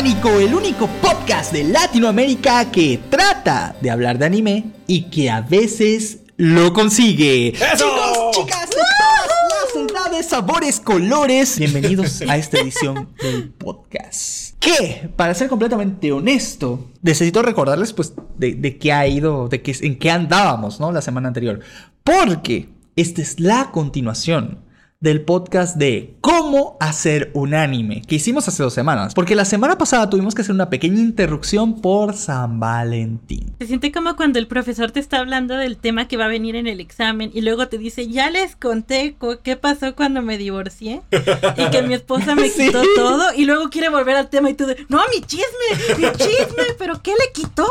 Pánico, el único podcast de Latinoamérica que trata de hablar de anime y que a veces lo consigue. Chicos, chicas, de todas las edades, sabores, colores, bienvenidos a esta edición del podcast. Que, para ser completamente honesto, necesito recordarles pues de, de qué ha ido, de qué, en qué andábamos, ¿no? La semana anterior. Porque esta es la continuación del podcast de cómo hacer un anime que hicimos hace dos semanas. Porque la semana pasada tuvimos que hacer una pequeña interrupción por San Valentín. Se siente como cuando el profesor te está hablando del tema que va a venir en el examen y luego te dice, ya les conté qué pasó cuando me divorcié y que mi esposa me Sí. quitó todo y luego quiere volver al tema y tú de, no, mi chisme, mi chisme, pero ¿qué le quitó?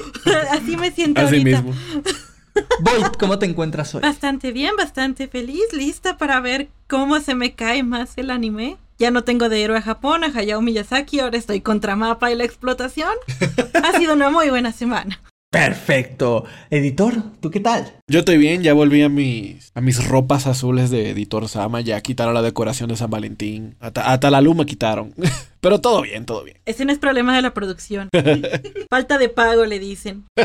Así me siento Así ahorita. mismo. Voy, ¿cómo te encuentras hoy? Bastante bien, bastante feliz, lista para ver cómo se me cae más el anime. Ya no tengo de héroe a Japón, a Hayao Miyazaki, ahora estoy contra Mapa y la explotación. Ha sido una muy buena semana. Perfecto. Editor, ¿tú qué tal? Yo estoy bien, ya volví a mis, a mis ropas azules de editor Sama, ya quitaron la decoración de San Valentín, hasta, hasta la luz me quitaron. Pero todo bien, todo bien. Ese no es problema de la producción. Falta de pago, le dicen.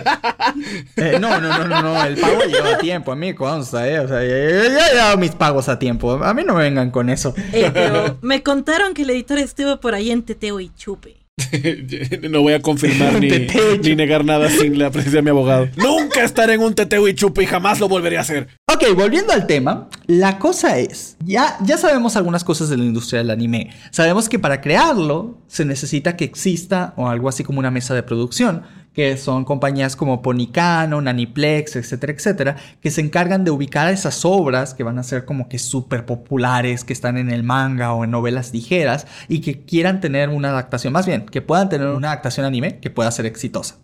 Eh, no, no, no, no, no, el pago lleva a tiempo, a mí consta, ¿eh? O sea, yo ya he dado mis pagos a tiempo, a mí no me vengan con eso. Eh, pero me contaron que el editor estuvo por ahí en Teteo y Chupe. no voy a confirmar ni, negar nada sin la presencia de mi abogado. Nunca estaré en un teteo y chupe y jamás lo volveré a hacer. Ok, volviendo al tema, la cosa es, ya, ya sabemos algunas cosas de la industria del anime. Sabemos que para crearlo se necesita que exista o algo así como una mesa de producción, que son compañías como Ponicano, Naniplex, etcétera, etcétera, que se encargan de ubicar esas obras que van a ser como que súper populares, que están en el manga o en novelas ligeras y que quieran tener una adaptación, más bien, que puedan tener una adaptación anime que pueda ser exitosa.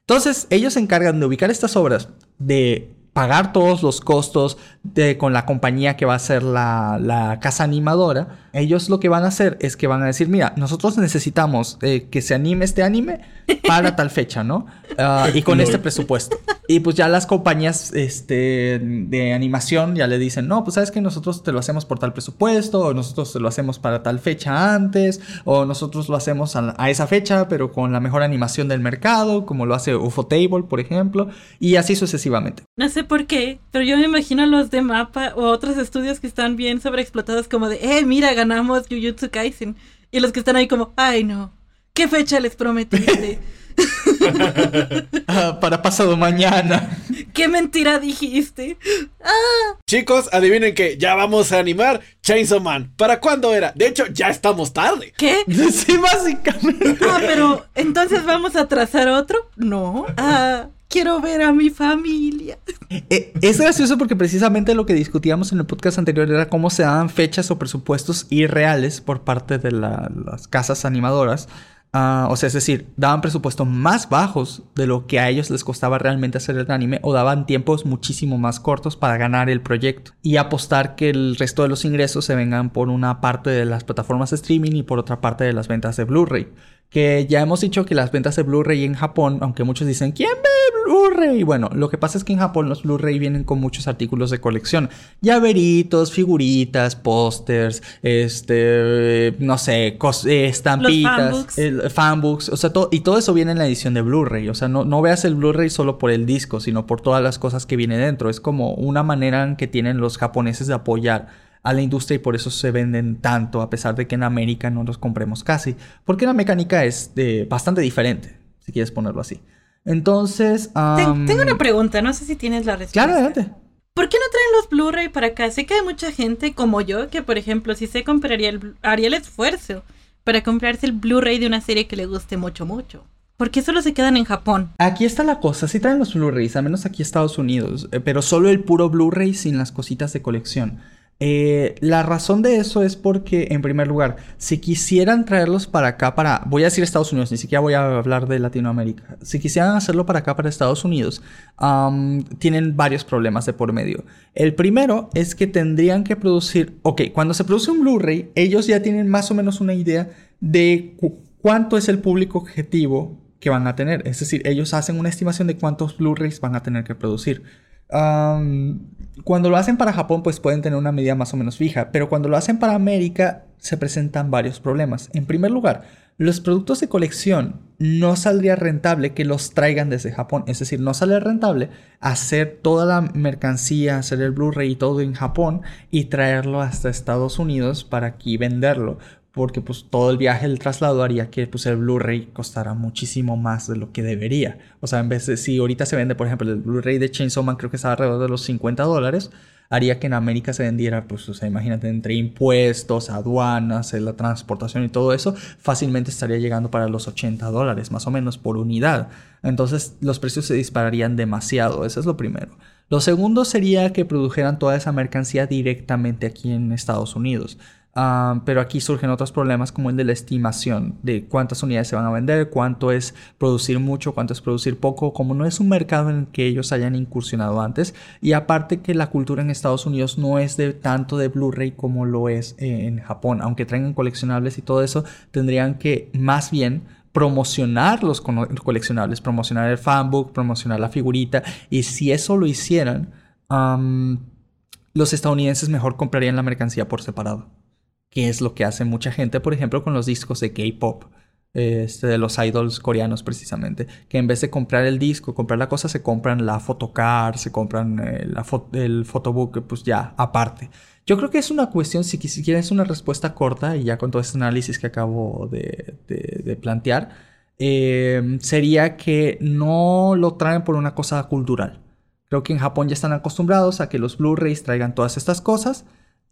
Entonces, ellos se encargan de ubicar estas obras, de pagar todos los costos de, con la compañía que va a ser la, la casa animadora. Ellos lo que van a hacer es que van a decir, mira, nosotros necesitamos eh, que se anime este anime para tal fecha, ¿no? Ah, y con este presupuesto. Y pues ya las compañías este, de animación ya le dicen, no, pues sabes que nosotros te lo hacemos por tal presupuesto, o nosotros te lo hacemos para tal fecha antes, o nosotros lo hacemos a, a esa fecha, pero con la mejor animación del mercado, como lo hace Ufotable, por ejemplo, y así sucesivamente. No sé por qué, pero yo me imagino a los de Mapa o otros estudios que están bien sobreexplotados como de, eh, mira, ganamos Jujutsu Kaisen. Y los que están ahí como, ay no, ¿qué fecha les prometiste? Ah, para pasado mañana. ¿Qué mentira dijiste? Ah, Chicos, adivinen que ya vamos a animar Chainsaw Man. ¿Para cuándo era? De hecho, ya estamos tarde. ¿qué? sí, básicamente. Ah, pero entonces vamos a trazar otro? No. Ah, quiero ver a mi familia. Eh, es gracioso porque precisamente lo que discutíamos en el podcast anterior era cómo se daban fechas o presupuestos irreales por parte de la- las casas animadoras. Ah, o sea, es decir, daban presupuestos más bajos de lo que a ellos les costaba realmente hacer el anime o daban tiempos muchísimo más cortos para ganar el proyecto y apostar que el resto de los ingresos se vengan por una parte de las plataformas de streaming y por otra parte de las ventas de Blu-ray. Que ya hemos dicho que las ventas de Blu-ray en Japón, aunque muchos dicen, ¿quién ve Blu-ray? Bueno, lo que pasa es que en Japón los Blu-ray vienen con muchos artículos de colección. Llaveritos, figuritas, pósters, este, no sé, eh, estampitas, fanbooks. el- fanbooks, o sea, todo, y todo eso viene en la edición de Blu-ray. O sea, no, no veas el Blu-ray solo por el disco, sino por todas las cosas que viene dentro. Es como una manera en que tienen los japoneses de apoyar a la industria y por eso se venden tanto, a pesar de que en América no los compremos casi. Porque la mecánica es eh, bastante diferente, si quieres ponerlo así. Entonces, tengo una pregunta, no sé si tienes la respuesta. Claro, adelante. ¿Por qué no traen los Blu-ray para acá? Sé que hay mucha gente como yo que, por ejemplo, si se compraría el, haría el esfuerzo para comprarse el Blu-ray de una serie que le guste mucho, mucho. ¿Por qué solo se quedan en Japón? Aquí está la cosa, sí traen los Blu-rays, al menos aquí en Estados Unidos, eh, pero solo el puro Blu-ray sin las cositas de colección. Eh, la razón de eso es porque, en primer lugar, si quisieran traerlos para acá, para, voy a decir Estados Unidos, ni siquiera voy a hablar de Latinoamérica, si quisieran hacerlo para acá, para Estados Unidos, tienen varios problemas de por medio. El primero es que tendrían que producir, ok, cuando se produce un Blu-ray, ellos ya tienen más o menos una idea de cu- cuánto es el público objetivo que van a tener. Es decir, ellos hacen una estimación de cuántos Blu-rays van a tener que producir. Cuando lo hacen para Japón, pues pueden tener una medida más o menos fija, pero cuando lo hacen para América, se presentan varios problemas. En primer lugar, los productos de colección no saldría rentable que los traigan desde Japón. Es decir, no sale rentable hacer toda la mercancía, hacer el Blu-ray y todo en Japón y traerlo hasta Estados Unidos para aquí venderlo. Porque pues todo el viaje, el traslado haría que pues el Blu-ray costara muchísimo más de lo que debería. O sea, en vez de si ahorita se vende, por ejemplo, el Blu-ray de Chainsaw Man creo que está alrededor de los 50 dólares haría que en América se vendiera, pues, imagínate, entre impuestos, aduanas, eh, la transportación y todo eso, fácilmente estaría llegando para los 80 dólares, más o menos, por unidad. Entonces, los precios se dispararían demasiado, eso es lo primero. Lo segundo sería que produjeran toda esa mercancía directamente aquí en Estados Unidos. Ah, pero aquí surgen otros problemas como el de la estimación de cuántas unidades se van a vender, cuánto es producir mucho, cuánto es producir poco, como no es un mercado en el que ellos hayan incursionado antes. Y aparte que la cultura en Estados Unidos no es de tanto de Blu-ray como lo es en Japón. Aunque traigan coleccionables y todo eso, tendrían que más bien promocionar los coleccionables, promocionar el fanbook, promocionar la figurita. Y si eso lo hicieran, los estadounidenses mejor comprarían la mercancía por separado que es lo que hace mucha gente, por ejemplo, con los discos de K-pop. Este, de los idols coreanos precisamente, que en vez de comprar el disco, comprar la cosa, se compran la photocard, se compran eh, la el photobook, pues ya aparte. Yo creo que es una cuestión, si, quieres una respuesta corta, y ya con todo este análisis que acabo de, plantear, em, sería que no lo traen por una cosa cultural. Creo que en Japón ya están acostumbrados a que los Blu-rays traigan todas estas cosas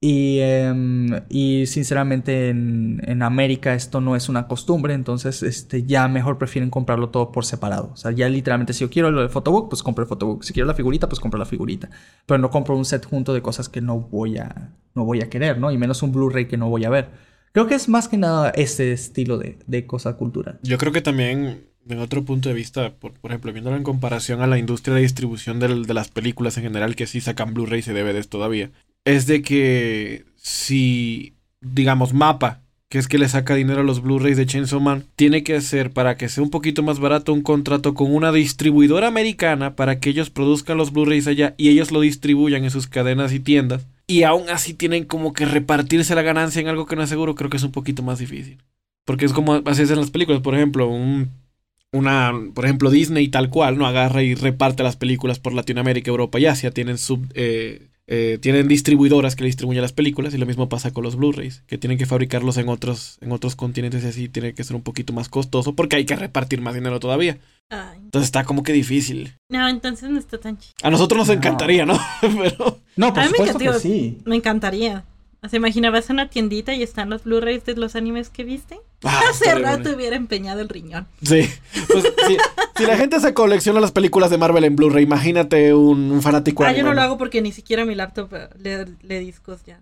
y, em, y sinceramente en, en, América esto no es una costumbre, entonces este, ya mejor prefieren comprarlo todo por separado. O sea, ya literalmente si yo quiero el photobook, pues compro el photobook. Si quiero la figurita, pues compro la figurita. Pero no compro un set junto de cosas que no voy a, no voy a querer, ¿no? Y menos un Blu-ray que no voy a ver. Creo que es más que nada ese estilo de, de cosa cultural. Yo creo que también, en otro punto de vista, por, por ejemplo, viéndolo en comparación a la industria de distribución de, de las películas en general, que sí sacan Blu-rays y DVDs todavía es de que si, digamos, Mapa, que es que le saca dinero a los Blu-rays de Chainsaw Man, tiene que hacer para que sea un poquito más barato un contrato con una distribuidora americana para que ellos produzcan los Blu-rays allá y ellos lo distribuyan en sus cadenas y tiendas. Y aún así tienen como que repartirse la ganancia en algo que no es seguro, creo que es un poquito más difícil. Porque es como así es en las películas, por ejemplo, un, una, por ejemplo, Disney tal cual, ¿no? Agarra y reparte las películas por Latinoamérica, Europa y Asia, tienen sub, eh, eh, tienen distribuidoras que le distribuyen las películas y lo mismo pasa con los Blu-rays, que tienen que fabricarlos en otros, en otros continentes y así tiene que ser un poquito más costoso porque hay que repartir más dinero todavía. Entonces está como que difícil. No, entonces no está tan chido. A nosotros nos encantaría, ¿no? Pero... No, por supuesto que sí. Me encantaría. ¿Se imaginabas una tiendita y están los Blu-rays de los animes que viste? Ah, Hace rato hubiera empeñado el riñón. Sí. Pues, si la gente se colecciona las películas de Marvel en Blu-ray, imagínate un, fanático. Ah, yo no lo hago porque ni siquiera mi laptop eh, le, discos ya.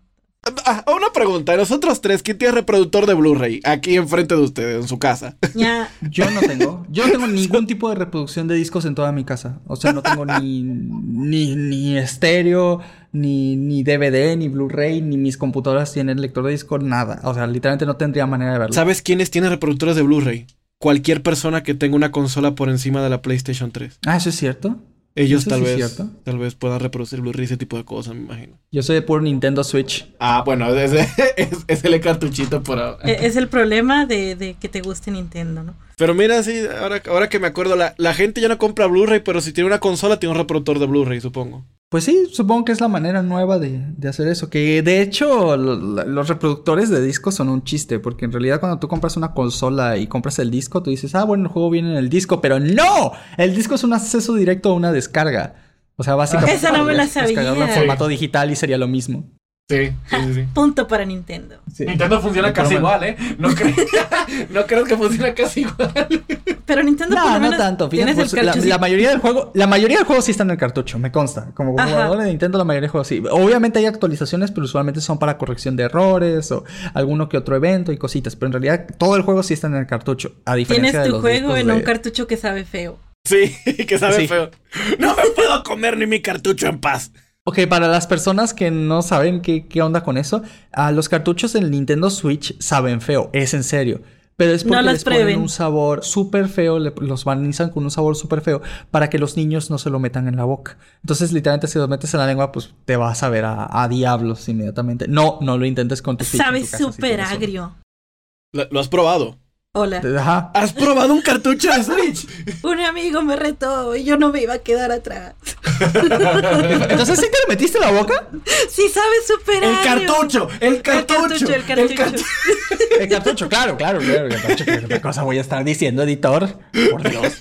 Ah, una pregunta, nosotros tres, ¿quién tiene reproductor de Blu-ray aquí enfrente de ustedes, en su casa? Ya. Yo no tengo. Yo no tengo ningún tipo de reproducción de discos en toda mi casa. O sea, no tengo ni, ni, ni estéreo, ni, ni DVD, ni Blu-ray, ni mis computadoras tienen lector de disco, nada. O sea, literalmente no tendría manera de verlo. ¿Sabes quiénes tienen reproductores de Blu-ray? Cualquier persona que tenga una consola por encima de la PlayStation 3. Ah, eso es cierto. Ellos tal vez tal vez puedan reproducir Blu-ray ese tipo de cosas, me imagino. Yo soy de puro Nintendo Switch. Ah, bueno, es, es, el cartuchito por ahora. E, es el problema de, de, que te guste Nintendo, ¿no? Pero mira, sí, ahora, ahora que me acuerdo, la, la gente ya no compra Blu-ray, pero si tiene una consola, tiene un reproductor de Blu-ray, supongo. Pues sí, supongo que es la manera nueva de, hacer eso. Que de hecho los reproductores de discos son un chiste, porque en realidad cuando tú compras una consola y compras el disco, tú dices, ah, bueno, el juego viene en el disco, pero no, el disco es un acceso directo a una descarga. O sea, básicamente... Esa no me la sabía. Descargarlo en formato digital y sería lo mismo. Sí, sí, sí. Punto para Nintendo. Nintendo funciona casi igual, ¿eh? No, no creo que funcione casi igual. Pero Nintendo no, por no tanto. Pues, la, mayoría del juego, la mayoría del juego sí está en el cartucho, me consta. Como jugador de Nintendo, la mayoría del juego sí. Obviamente hay actualizaciones, pero usualmente son para corrección de errores o alguno que otro evento y cositas. Pero en realidad todo el juego sí está en el cartucho. A diferencia Tienes tu juego en un cartucho que sabe feo. Sí, que sabe feo. No me puedo comer ni mi cartucho en paz. Ok, para las personas que no saben qué, qué onda con eso, los cartuchos del Nintendo Switch saben feo, es en serio. Pero es porque No los les ponen un sabor súper feo, le- los barnizan con un sabor súper feo para que los niños no se lo metan en la boca. Entonces, literalmente, si lo metes en la lengua, pues te vas a ver a, a diablos inmediatamente. No, no lo intentes con tu Sabe si súper agrio. ¿Lo, lo has probado? Hola. Ajá. ¿Has probado un cartucho de Switch? Un amigo me retó y yo no me iba a quedar atrás. Entonces, ¿sí te lo metiste en la boca? Sí, sabe súper ¡El cartucho! ¡El cartucho! cartucho, el cartucho. cartu- El cartucho, claro, claro, claro. El cartucho, ¿qué cosa voy a estar diciendo, editor? Por Dios.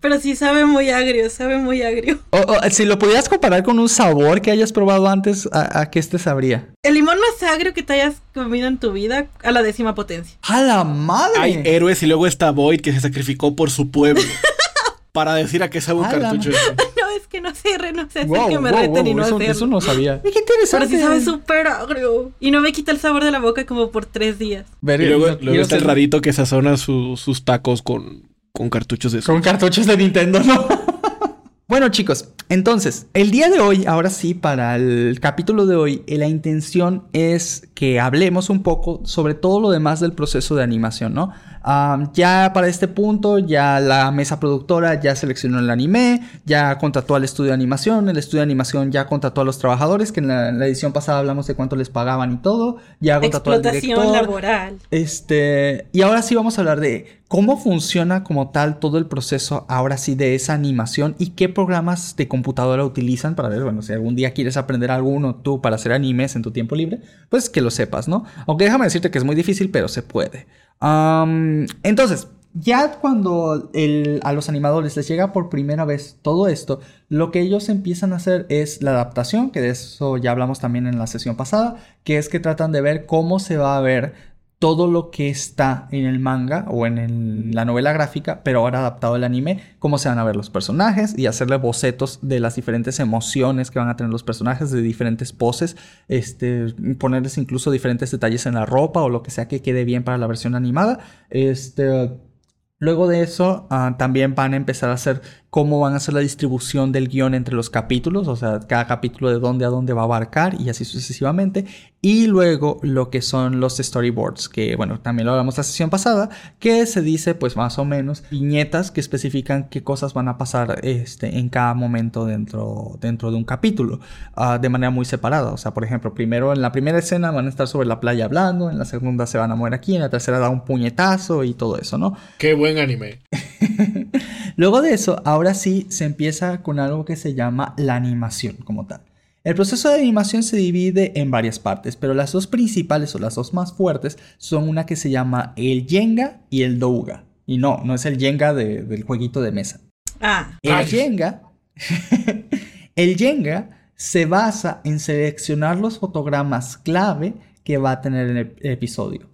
Pero sí sabe muy agrio, sabe muy agrio. O- o, si lo pudieras comparar con un sabor que hayas probado antes, ¿a, a qué este sabría? El limón más agrio que te hayas comido en tu vida a la décima potencia. ¡A la madre! Hay héroes y luego está Void que se sacrificó por su pueblo. para decir a qué sabe un A cartucho. No, es que no sé, no sé hacer Wow, que me wow, reten y no eso, hacerlo. eso no sabía. ¡Qué Pero interesante! sí sabe súper agrio. Y no me quita el sabor de la boca como por tres días. Ver- Y luego, no luego está el rarito que sazona su- sus tacos con, con cartuchos de Con cartuchos de Nintendo, ¿no? bueno, chicos, entonces, el día de hoy, ahora sí, para el capítulo de hoy, eh, la intención es que hablemos un poco sobre todo lo demás del proceso de animación, ¿no? Ah, ya para este punto, ya la mesa productora ya seleccionó el anime, ya contrató al estudio de animación, el estudio de animación ya contrató a los trabajadores, que en la, en la edición pasada hablamos de cuánto les pagaban y todo, ya contrató al director, laboral. este, y ahora sí vamos a hablar de cómo funciona como tal todo el proceso, ahora sí, de esa animación y qué programas de computadora utilizan para ver, bueno, si algún día quieres aprender alguno tú para hacer animes en tu tiempo libre, pues que lo sepas, ¿no? Aunque déjame decirte que es muy difícil, pero se puede. Entonces, ya cuando a los animadores les llega por primera vez todo esto, lo que ellos empiezan a hacer es la adaptación, que de eso ya hablamos también en la sesión pasada, que es que tratan de ver cómo se va a ver todo lo que está en el manga o en la novela gráfica, pero ahora adaptado al anime, cómo se van a ver los personajes y hacerle bocetos de las diferentes emociones que van a tener los personajes, de diferentes poses, este, ponerles incluso diferentes detalles en la ropa o lo que sea que quede bien para la versión animada. Este, Luego de eso, ah, también van a empezar a hacer cómo van a hacer la distribución del guion entre los capítulos, o sea, cada capítulo de dónde a dónde va a abarcar y así sucesivamente. Y luego lo que son los storyboards, que bueno, también lo hablamos la sesión pasada, que se dice pues más o menos viñetas que especifican qué cosas van a pasar este, en cada momento dentro, dentro de un capítulo, ah, de manera muy separada. O sea, por ejemplo, primero en la primera escena van a estar sobre la playa hablando, en la segunda se van a mover aquí, en la tercera da un puñetazo y todo eso, ¿no? Qué buen anime. Luego de eso, ahora sí se empieza con algo que se llama la animación como tal. El proceso de animación se divide en varias partes, pero las dos principales o las dos más fuertes son una que se llama el Jenga y el Douga. Y no, no es el Jenga de- del jueguito de mesa. Ah, El Ay. Jenga, el Jenga se basa en seleccionar los fotogramas clave que va a tener el ep- episodio.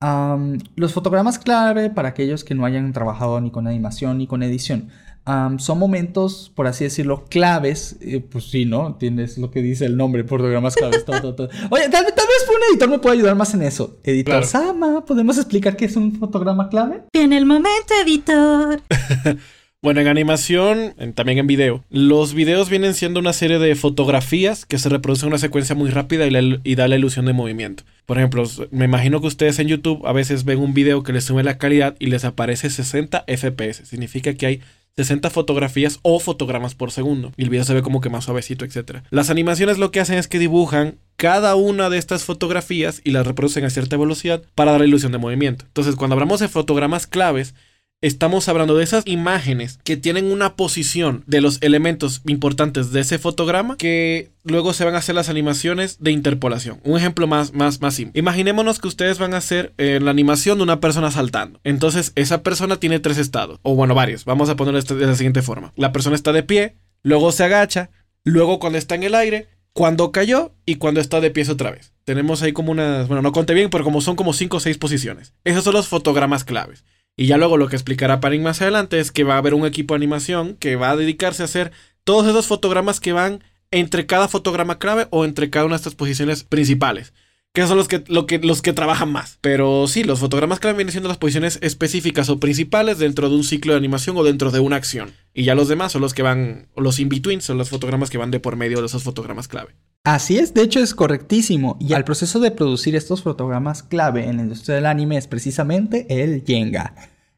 Am, los fotogramas clave, para aquellos que no hayan trabajado ni con animación ni con edición, am, son momentos, por así decirlo, claves. eh, pues sí, ¿no? Tienes lo que dice el nombre, fotogramas claves. todo, todo, todo. Oye, tal, tal vez un editor me pueda ayudar más en eso. Editor Claro. Sama, ¿podemos explicar qué es un fotograma clave? viene el momento, editor. Bueno, en animación, también en video, los videos vienen siendo una serie de fotografías que se reproducen en una secuencia muy rápida y, y da la ilusión de movimiento. Por ejemplo, me imagino que ustedes en YouTube a veces ven un video que les sube la calidad y les aparece 60 FPS. Significa que hay 60 fotografías o fotogramas por segundo. Y el video se ve como que más suavecito, etc. Las animaciones lo que hacen es que dibujan cada una de estas fotografías y las reproducen a cierta velocidad para dar la ilusión de movimiento. Entonces, cuando hablamos de fotogramas claves, Estamos hablando de esas imágenes que tienen una posición de los elementos importantes de ese fotograma que luego se van a hacer las animaciones de interpolación. Un ejemplo más, más, más simple. Imaginémonos que ustedes van a hacer eh, la animación de una persona saltando. Entonces, esa persona tiene tres estados, o bueno, varios. Vamos a ponerlo de la siguiente forma. La persona está de pie, luego se agacha, luego cuando está en el aire, cuando cayó y cuando está de pies otra vez. Tenemos ahí como unas, bueno, no conté bien, pero como son como cinco o seis posiciones. Esos son los fotogramas claves. Y ya luego lo que explicará Parin más adelante es que va a haber un equipo de animación que va a dedicarse a hacer todos esos fotogramas que van entre cada fotograma clave o entre cada una de estas posiciones principales. Que son los que, lo que, los que trabajan más. Pero sí, los fotogramas clave vienen siendo las posiciones específicas o principales dentro de un ciclo de animación o dentro de una acción. Y ya los demás son los que van, los in-between, son los fotogramas que van de por medio de esos fotogramas clave. Así es, de hecho es correctísimo. Y el proceso de producir estos fotogramas clave en la industria del anime es precisamente el Jenga.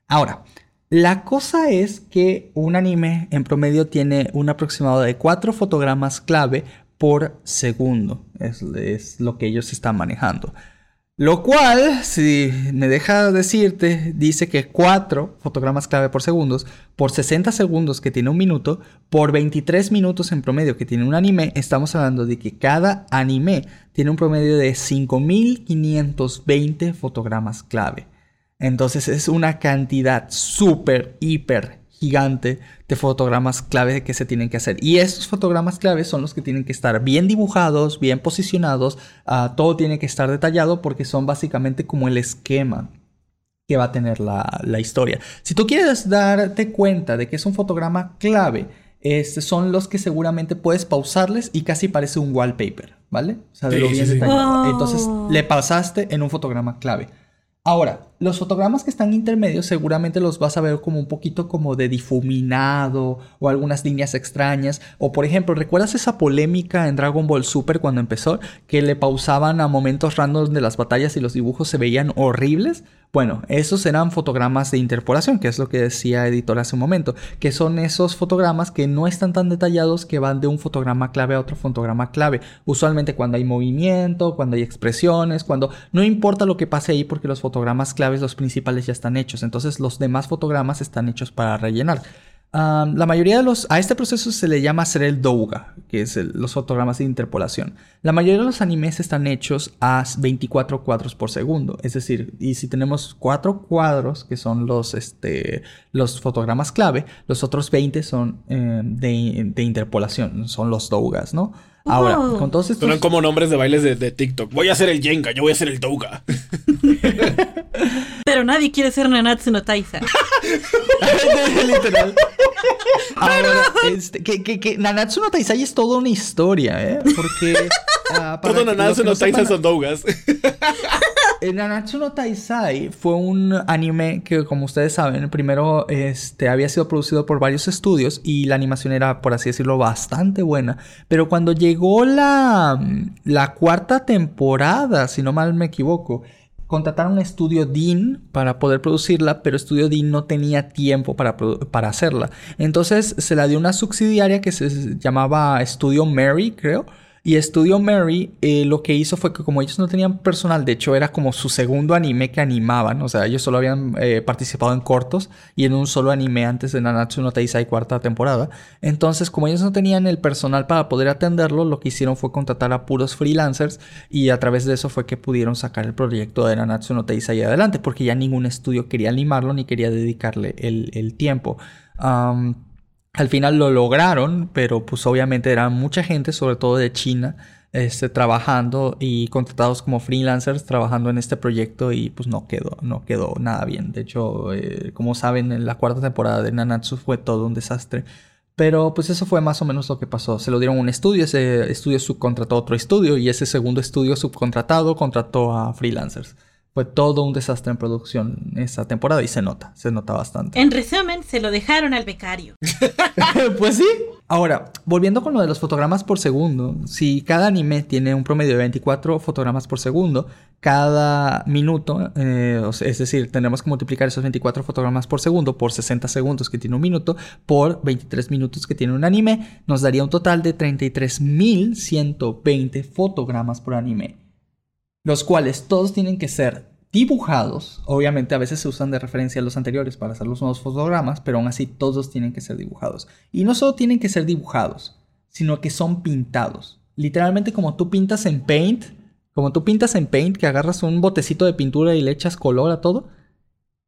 Ahora, la cosa es que un anime en promedio tiene un aproximado de 4 fotogramas clave por segundo. Es, es lo que ellos están manejando. Lo cual, si me deja decirte, dice que 4 fotogramas clave por segundos, por 60 segundos que tiene un minuto, por 23 minutos en promedio que tiene un anime, estamos hablando de que cada anime tiene un promedio de 5520 fotogramas clave. Entonces es una cantidad súper, hiper gigante de fotogramas clave que se tienen que hacer. Y estos fotogramas clave son los que tienen que estar bien dibujados, bien posicionados, ah, todo tiene que estar detallado porque son básicamente como el esquema que va a tener la, historia. Si tú quieres darte cuenta de que es un fotograma clave, este, son los que seguramente puedes pausarles y casi parece un wallpaper, ¿vale? O sea, de lo bien detallado. Entonces le pasaste en un fotograma clave. Ahora, los fotogramas que están intermedios seguramente los vas a ver como un poquito como de difuminado o algunas líneas extrañas. O por ejemplo, ¿recuerdas esa polémica en Dragon Ball Super cuando empezó? Que le pausaban a momentos random de las batallas y los dibujos se veían horribles. Bueno, esos eran fotogramas de interpolación, que es lo que decía Editor hace un momento, que son esos fotogramas que no están tan detallados que van de un fotograma clave a otro fotograma clave. Usualmente cuando hay movimiento, cuando hay expresiones, cuando no importa lo que pase ahí porque los fotogramas claves, los principales ya están hechos, entonces los demás fotogramas están hechos para rellenar la mayoría de los... A este proceso se le llama hacer el douga, que es los fotogramas de interpolación. La mayoría de los animes están hechos a 24 cuadros por segundo. Es decir, y si tenemos 4 cuadros, que son los, este, los fotogramas clave, los otros 20 son eh, de, interpolación, son los dougas, ¿no? Ahora, con todos estos... Son como nombres de bailes de, de, TikTok. Voy a hacer el Jenga, yo voy a hacer el Douga. Pero nadie quiere ser Nanatsu no Taisa. Literal. Ahora, este, que, que, que, Nanatsu no Taisai es toda una historia, ¿eh? Porque. Uh, Todo Nanatsu no, Taisai son dougas. Nanatsu no Taisai fue un anime que, como ustedes saben, primero este, había sido producido por varios estudios y la animación era, por así decirlo, bastante buena. Pero cuando llegó la, la cuarta temporada, si no mal me equivoco, contrataron a Estudio Dean para poder producirla, pero Estudio Dean no tenía tiempo para, para hacerla. Entonces se la dio una subsidiaria que se llamaba Studio Mary, creo y Studio Mary eh, lo que hizo fue que como ellos no tenían personal, de hecho era como su segundo anime que animaban, o sea, ellos solo habían eh, participado en cortos y en un solo anime antes de Nanatsu no Taisai cuarta temporada. Entonces, como ellos no tenían el personal para poder atenderlo, lo que hicieron fue contratar a puros freelancers y a través de eso fue que pudieron sacar el proyecto de Nanatsu no Taisai adelante, porque ya ningún estudio quería animarlo ni quería dedicarle el, tiempo. Al final lo lograron, pero pues obviamente era mucha gente, sobre todo de China, este, trabajando y contratados como freelancers trabajando en este proyecto y pues no quedó, no quedó nada bien. De hecho, eh, como saben, en la cuarta temporada de Nanatsu fue todo un desastre. Pero pues eso fue más o menos lo que pasó. Se lo dieron un estudio, ese estudio subcontrató otro estudio y ese segundo estudio subcontratado contrató a freelancers. Fue todo un desastre en producción esa temporada y se nota, se nota bastante. En resumen, se lo dejaron al becario. pues sí. Ahora, volviendo con lo de los fotogramas por segundo, si cada anime tiene un promedio de 24 fotogramas por segundo, cada minuto, eh, es decir, tenemos que multiplicar esos 24 fotogramas por segundo por 60 segundos que tiene un minuto, por 23 minutos que tiene un anime, nos daría un total de 33.120 fotogramas por anime los cuales todos tienen que ser dibujados. Obviamente a veces se usan de referencia a los anteriores para hacer los nuevos fotogramas, pero aún así todos tienen que ser dibujados. Y no solo tienen que ser dibujados, sino que son pintados. Literalmente como tú pintas en Paint, como tú pintas en Paint, que agarras un botecito de pintura y le echas color a todo,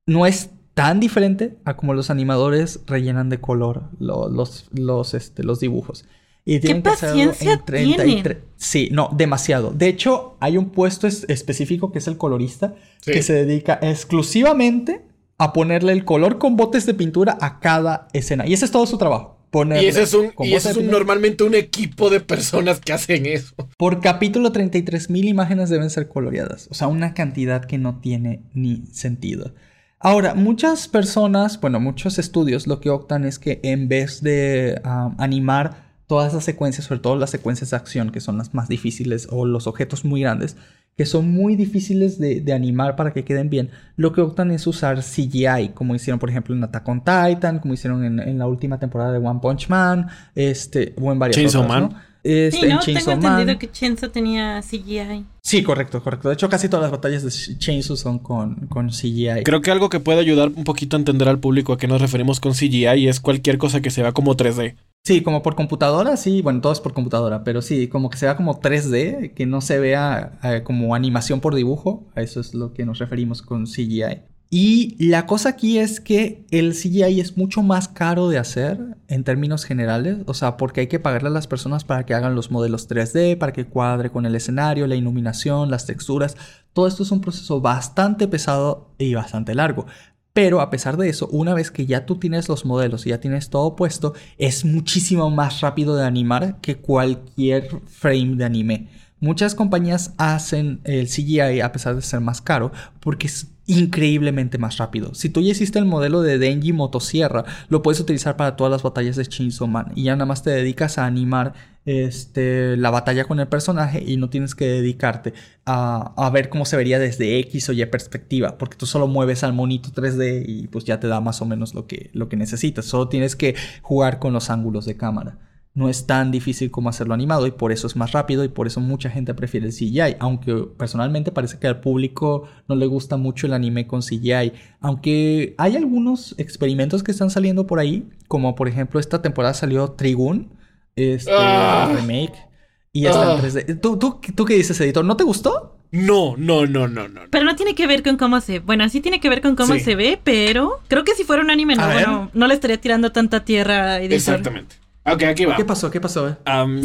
no es tan diferente a como los animadores rellenan de color los, los, este, los dibujos. Y tienen ¿Qué que paciencia en 33. Sí, no, demasiado. De hecho, hay un puesto específico que es el colorista, que se dedica exclusivamente a ponerle el color con botes de pintura a cada escena. Y ese es todo su trabajo. y ese es, un, y ese es normalmente un equipo de personas que hacen eso. Por capítulo 33 mil imágenes deben ser coloreadas. O sea, una cantidad que no tiene ni sentido. Ahora, muchas personas, bueno, muchos estudios lo que optan es que en vez de ah, animar todas las secuencias, sobre todo las secuencias de acción, que son las más difíciles, o los objetos muy grandes, que son muy difíciles de, animar para que queden bien, lo que optan es usar CGI, como hicieron por ejemplo en Attack on Titan, como hicieron en, la última temporada de One Punch Man, este, o en varias Chainsaw Man. Este, sí, ¿no? Tengo entendido que Chainsaw tenía CGI. Sí, correcto, correcto. De hecho, casi todas las batallas de Chainsaw son con, con CGI. Creo que algo que puede ayudar un poquito a entender al público a qué nos referimos con CGI es cualquier cosa que se vea como 3D. Sí, como por computadora, sí, bueno, todo es por computadora, pero sí, como que se vea como 3D, que no se vea eh, como animación por dibujo, a eso es lo que nos referimos con CGI. Y la cosa aquí es que el CGI es mucho más caro de hacer en términos generales, o sea, porque hay que pagarle a las personas para que hagan los modelos 3D, para que cuadre con el escenario, la iluminación, las texturas. Todo esto es un proceso bastante pesado y bastante largo. Pero a pesar de eso, una vez que ya tú tienes los modelos y ya tienes todo puesto, es muchísimo más rápido de animar que cualquier frame de anime. Muchas compañías hacen el CGI a pesar de ser más caro porque es increíblemente más rápido. Si tú ya hiciste el modelo de Denji Motosierra, lo puedes utilizar para todas las batallas de Chainsaw Man y ya nada más te dedicas a animar este, la batalla con el personaje y no tienes que dedicarte a, ver cómo se vería desde X o Y perspectiva, porque tú solo mueves al monito 3D y pues ya te da más o menos lo que, lo que necesitas. Solo tienes que jugar con los ángulos de cámara no es tan difícil como hacerlo animado y por eso es más rápido y por eso mucha gente prefiere el CGI, aunque personalmente parece que al público no le gusta mucho el anime con CGI, aunque hay algunos experimentos que están saliendo por ahí, como por ejemplo esta temporada salió Trigun, este ah. remake y está en 3D. Ah. ¿Tú, tú, qué dices, editor? ¿No te gustó? No, no, no, no, no. Pero no tiene que ver con cómo se. Bueno, sí tiene que ver con cómo se ve, pero creo que si fuera un anime, no, bueno, no le estaría tirando tanta tierra. Editor. Exactamente. Ok, aquí va. ¿Qué pasó? ¿Qué pasó?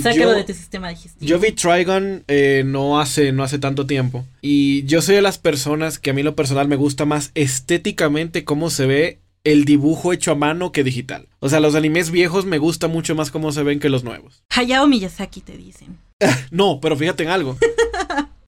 Sácalo de tu sistema digestivo. Yo vi Trigon eh, no, hace, no hace tanto tiempo. Y yo soy de las personas que a mí lo personal me gusta más estéticamente cómo se ve el dibujo hecho a mano que digital. O sea, los animes viejos me gusta mucho más cómo se ven que los nuevos. Hayao Miyazaki te dicen. no, pero fíjate en algo.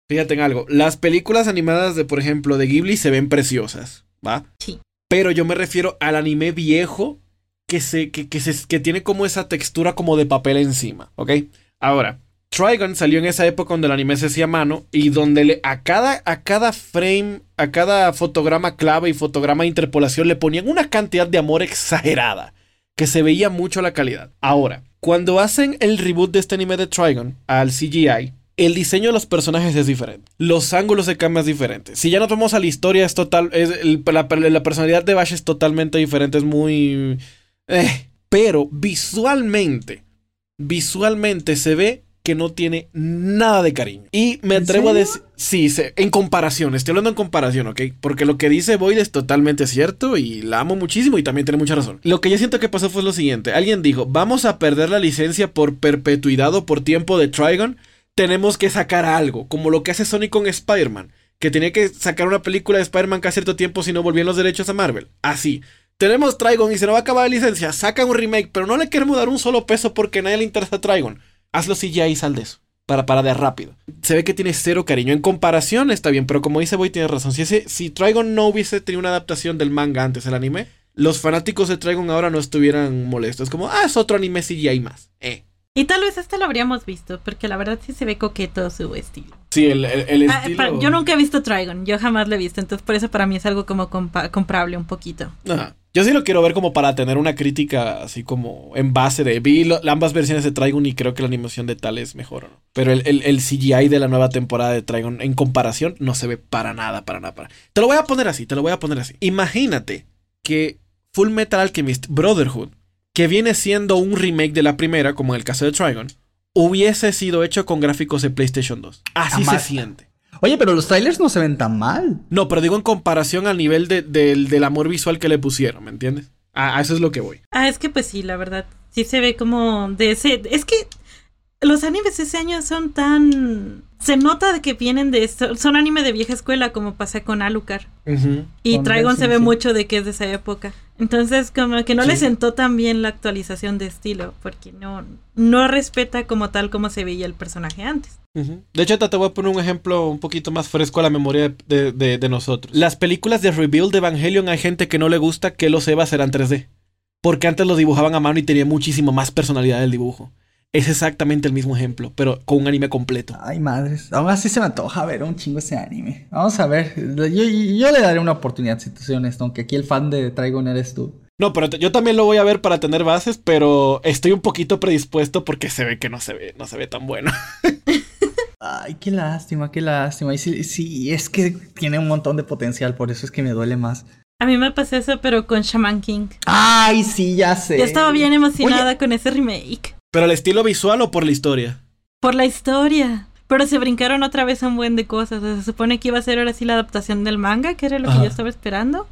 fíjate en algo. Las películas animadas de, por ejemplo, de Ghibli se ven preciosas, ¿va? Sí. Pero yo me refiero al anime viejo que, se, que, que, se, que tiene como esa textura como de papel encima, ¿ok? Ahora, Trigon salió en esa época donde el anime se hacía mano y donde le, a, cada, a cada frame, a cada fotograma clave y fotograma de interpolación le ponían una cantidad de amor exagerada, que se veía mucho la calidad. Ahora, cuando hacen el reboot de este anime de Trigon al CGI, el diseño de los personajes es diferente. Los ángulos de cámara es diferente. Si ya nos vamos a la historia, es total. Es, la, la, personalidad de Bash es totalmente diferente. Es muy. Eh, pero visualmente, visualmente se ve que no tiene nada de cariño. Y me atrevo a decir, sí, en comparación, estoy hablando en comparación, ¿ok? Porque lo que dice Boyd es totalmente cierto y la amo muchísimo y también tiene mucha razón. Lo que yo siento que pasó fue lo siguiente, alguien dijo, vamos a perder la licencia por perpetuidad o por tiempo de Trigon, tenemos que sacar algo, como lo que hace Sony con Spider-Man, que tenía que sacar una película de Spider-Man cada cierto tiempo si no volvían los derechos a Marvel. Así tenemos Trigon y se nos va a acabar la licencia, sacan un remake, pero no le queremos dar un solo peso porque a nadie le interesa Trigon. Hazlo si ya y sal de eso. Para, para de rápido. Se ve que tiene cero cariño. En comparación está bien, pero como dice Boy, tiene razón. Si, ese, si Trigon no hubiese tenido una adaptación del manga antes del anime, los fanáticos de Trigon ahora no estuvieran molestos. Como, ah, es otro anime CGI más. Eh. Y tal vez este lo habríamos visto, porque la verdad sí se ve coqueto su estilo. Sí, el, el, ah, estilo... yo nunca he visto Trigon, yo jamás lo he visto, entonces por eso para mí es algo como comprable un poquito. Ajá. Yo sí lo quiero ver como para tener una crítica así como en base de... Vi ambas versiones de Trigon y creo que la animación de tal es mejor, ¿no? Pero el, el, CGI de la nueva temporada de Trigon en comparación no se ve para nada, para nada. Para... Te lo voy a poner así, te lo voy a poner así. Imagínate que Full Metal Alchemist Brotherhood, que viene siendo un remake de la primera, como en el caso de Trigon, hubiese sido hecho con gráficos de PlayStation 2. Así se siente. Oye, pero los trailers no se ven tan mal. No, pero digo en comparación al nivel del amor visual que le pusieron, ¿me entiendes? A, eso es lo que voy. Ah, es que pues sí, la verdad. Sí se ve como de ese... Es que los animes de ese año son tan se nota de que vienen de esto, son anime de vieja escuela como pasa con Alucard. Y Trigon se ve mucho de que es de esa época. Entonces como que no le sentó tan bien la actualización de estilo porque no, no respeta como tal como se veía el personaje antes. De hecho, te voy a poner un ejemplo un poquito más fresco a la memoria de, de, nosotros. Las películas de Rebuild de Evangelion hay gente que no le gusta que los Evas eran 3D. Porque antes los dibujaban a mano y tenía muchísimo más personalidad el dibujo. Es exactamente el mismo ejemplo, pero con un anime completo. Ay, madres. Aún así se me antoja ver un chingo ese anime. Vamos a ver. Yo, yo le daré una oportunidad, si te soy honesto, aunque aquí el fan de Trigon eres tú. No, pero yo también lo voy a ver para tener bases, pero estoy un poquito predispuesto porque se ve que no se ve, no se ve tan bueno. Ay, qué lástima, qué lástima. Y sí, sí, es que tiene un montón de potencial, por eso es que me duele más. A mí me pasó eso, pero con Shaman King. Ay, sí, ya sé. Yo estaba bien emocionada con ese remake. ¿Pero el estilo visual o por la historia? Por la historia. Pero se brincaron otra vez un buen de cosas. se supone que iba a ser ahora sí la adaptación del manga, que era lo que yo estaba esperando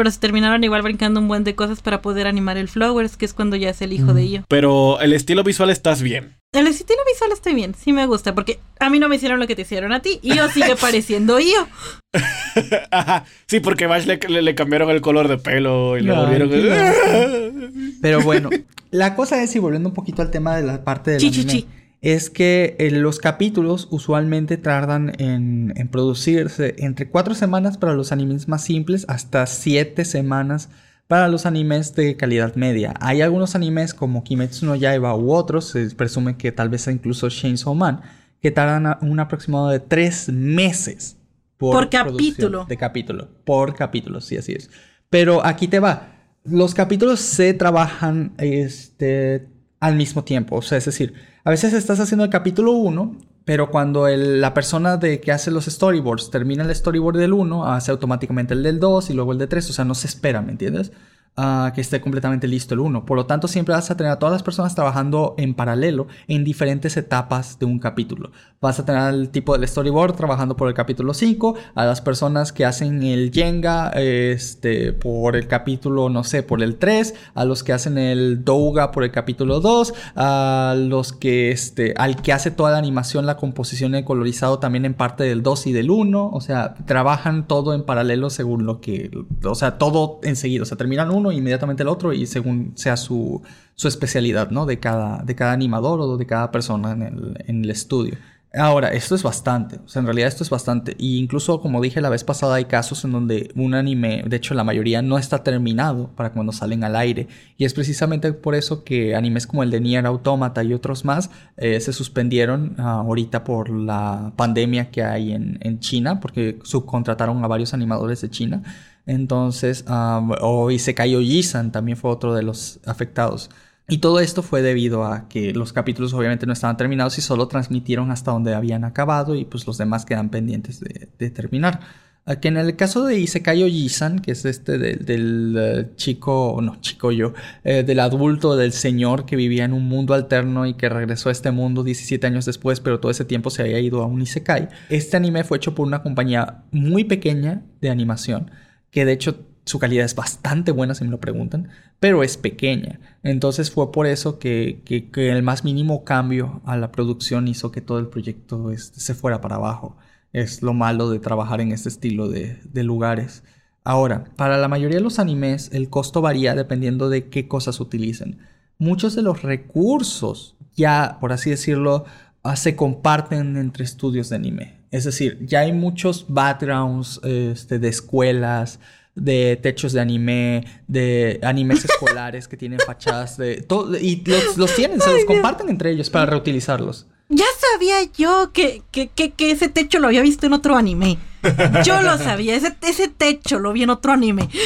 pero se terminaron igual brincando un buen de cosas para poder animar el Flowers, que es cuando ya es el hijo de ello. Pero el estilo visual estás bien. El estilo visual estoy bien, sí me gusta, porque a mí no me hicieron lo que te hicieron a ti, yo sigue pareciendo yo. Ajá, sí, porque Vash le, cambiaron el color de pelo y le volvieron... Pero bueno, la cosa es, y volviendo un poquito al tema de la parte del anime, es que eh, los capítulos usualmente tardan en, producirse entre cuatro semanas para los animes más simples hasta siete semanas para los animes de calidad media. Hay algunos animes como Kimetsu no Yaiba u otros, se presume que tal vez incluso Chainsaw Man, que tardan un aproximado de tres meses por, capítulo. De capítulo, por capítulo, sí, así es. Pero aquí te va. Los capítulos se trabajan este, al mismo tiempo, o sea, es decir, a veces estás haciendo el capítulo 1, pero cuando la persona de que hace los storyboards termina el storyboard del 1, hace automáticamente el del 2 y luego el de 3, o sea, no se espera, ¿me entiendes? Que esté completamente listo el 1. Por lo tanto, siempre vas a tener a todas las personas trabajando en paralelo en diferentes etapas de un capítulo. Vas a tener al tipo del storyboard trabajando por el capítulo 5, a las personas que hacen el Jenga este, por el capítulo, no sé, por el 3, a los que hacen el Douga por el capítulo 2, a los que, este, al que hace toda la animación, la composición y el colorizado también en parte del 2 y del 1. O sea, trabajan todo en paralelo según lo que, o sea, todo enseguida. O sea, terminan uno inmediatamente el otro y según sea su, especialidad, ¿no? De cada, de cada animador o de cada persona en el, estudio. Ahora, esto es bastante, o sea, en realidad esto es bastante. Y incluso, como dije la vez pasada, hay casos en donde un anime, de hecho la mayoría no está terminado para cuando salen al aire. Y es precisamente por eso que animes como el de Nier Automata y otros más eh, se suspendieron ah, ahorita por la pandemia que hay en China, porque subcontrataron a varios animadores de China. Entonces, um, o Isekai Ojisan también fue otro de los afectados. Y todo esto fue debido a que los capítulos obviamente no estaban terminados y solo transmitieron hasta donde habían acabado y pues los demás quedan pendientes de, terminar. Que en el caso de Isekai Ojisan, que es este del eh, chico, no chico yo, eh, del adulto, del señor que vivía en un mundo alterno y que regresó a este mundo 17 años después, pero todo ese tiempo se había ido a un Isekai. Este anime fue hecho por una compañía muy pequeña de animación que de hecho su calidad es bastante buena si me lo preguntan, pero es pequeña. Entonces fue por eso que, el más mínimo cambio a la producción hizo que todo el proyecto este, se fuera para abajo. Es lo malo de trabajar en este estilo de, de lugares. Ahora, para la mayoría de los animes el costo varía dependiendo de qué cosas utilicen. Muchos de los recursos ya, por así decirlo, ah, se comparten entre estudios de anime. Es decir, ya hay muchos backgrounds este, de escuelas, de techos de anime, de animes escolares que tienen fachadas de todo y los, tienen, se los comparten entre ellos para reutilizarlos. Ya sabía yo que, que, que, que, ese techo lo había visto en otro anime. Yo lo sabía, ese, ese techo lo vi en otro anime.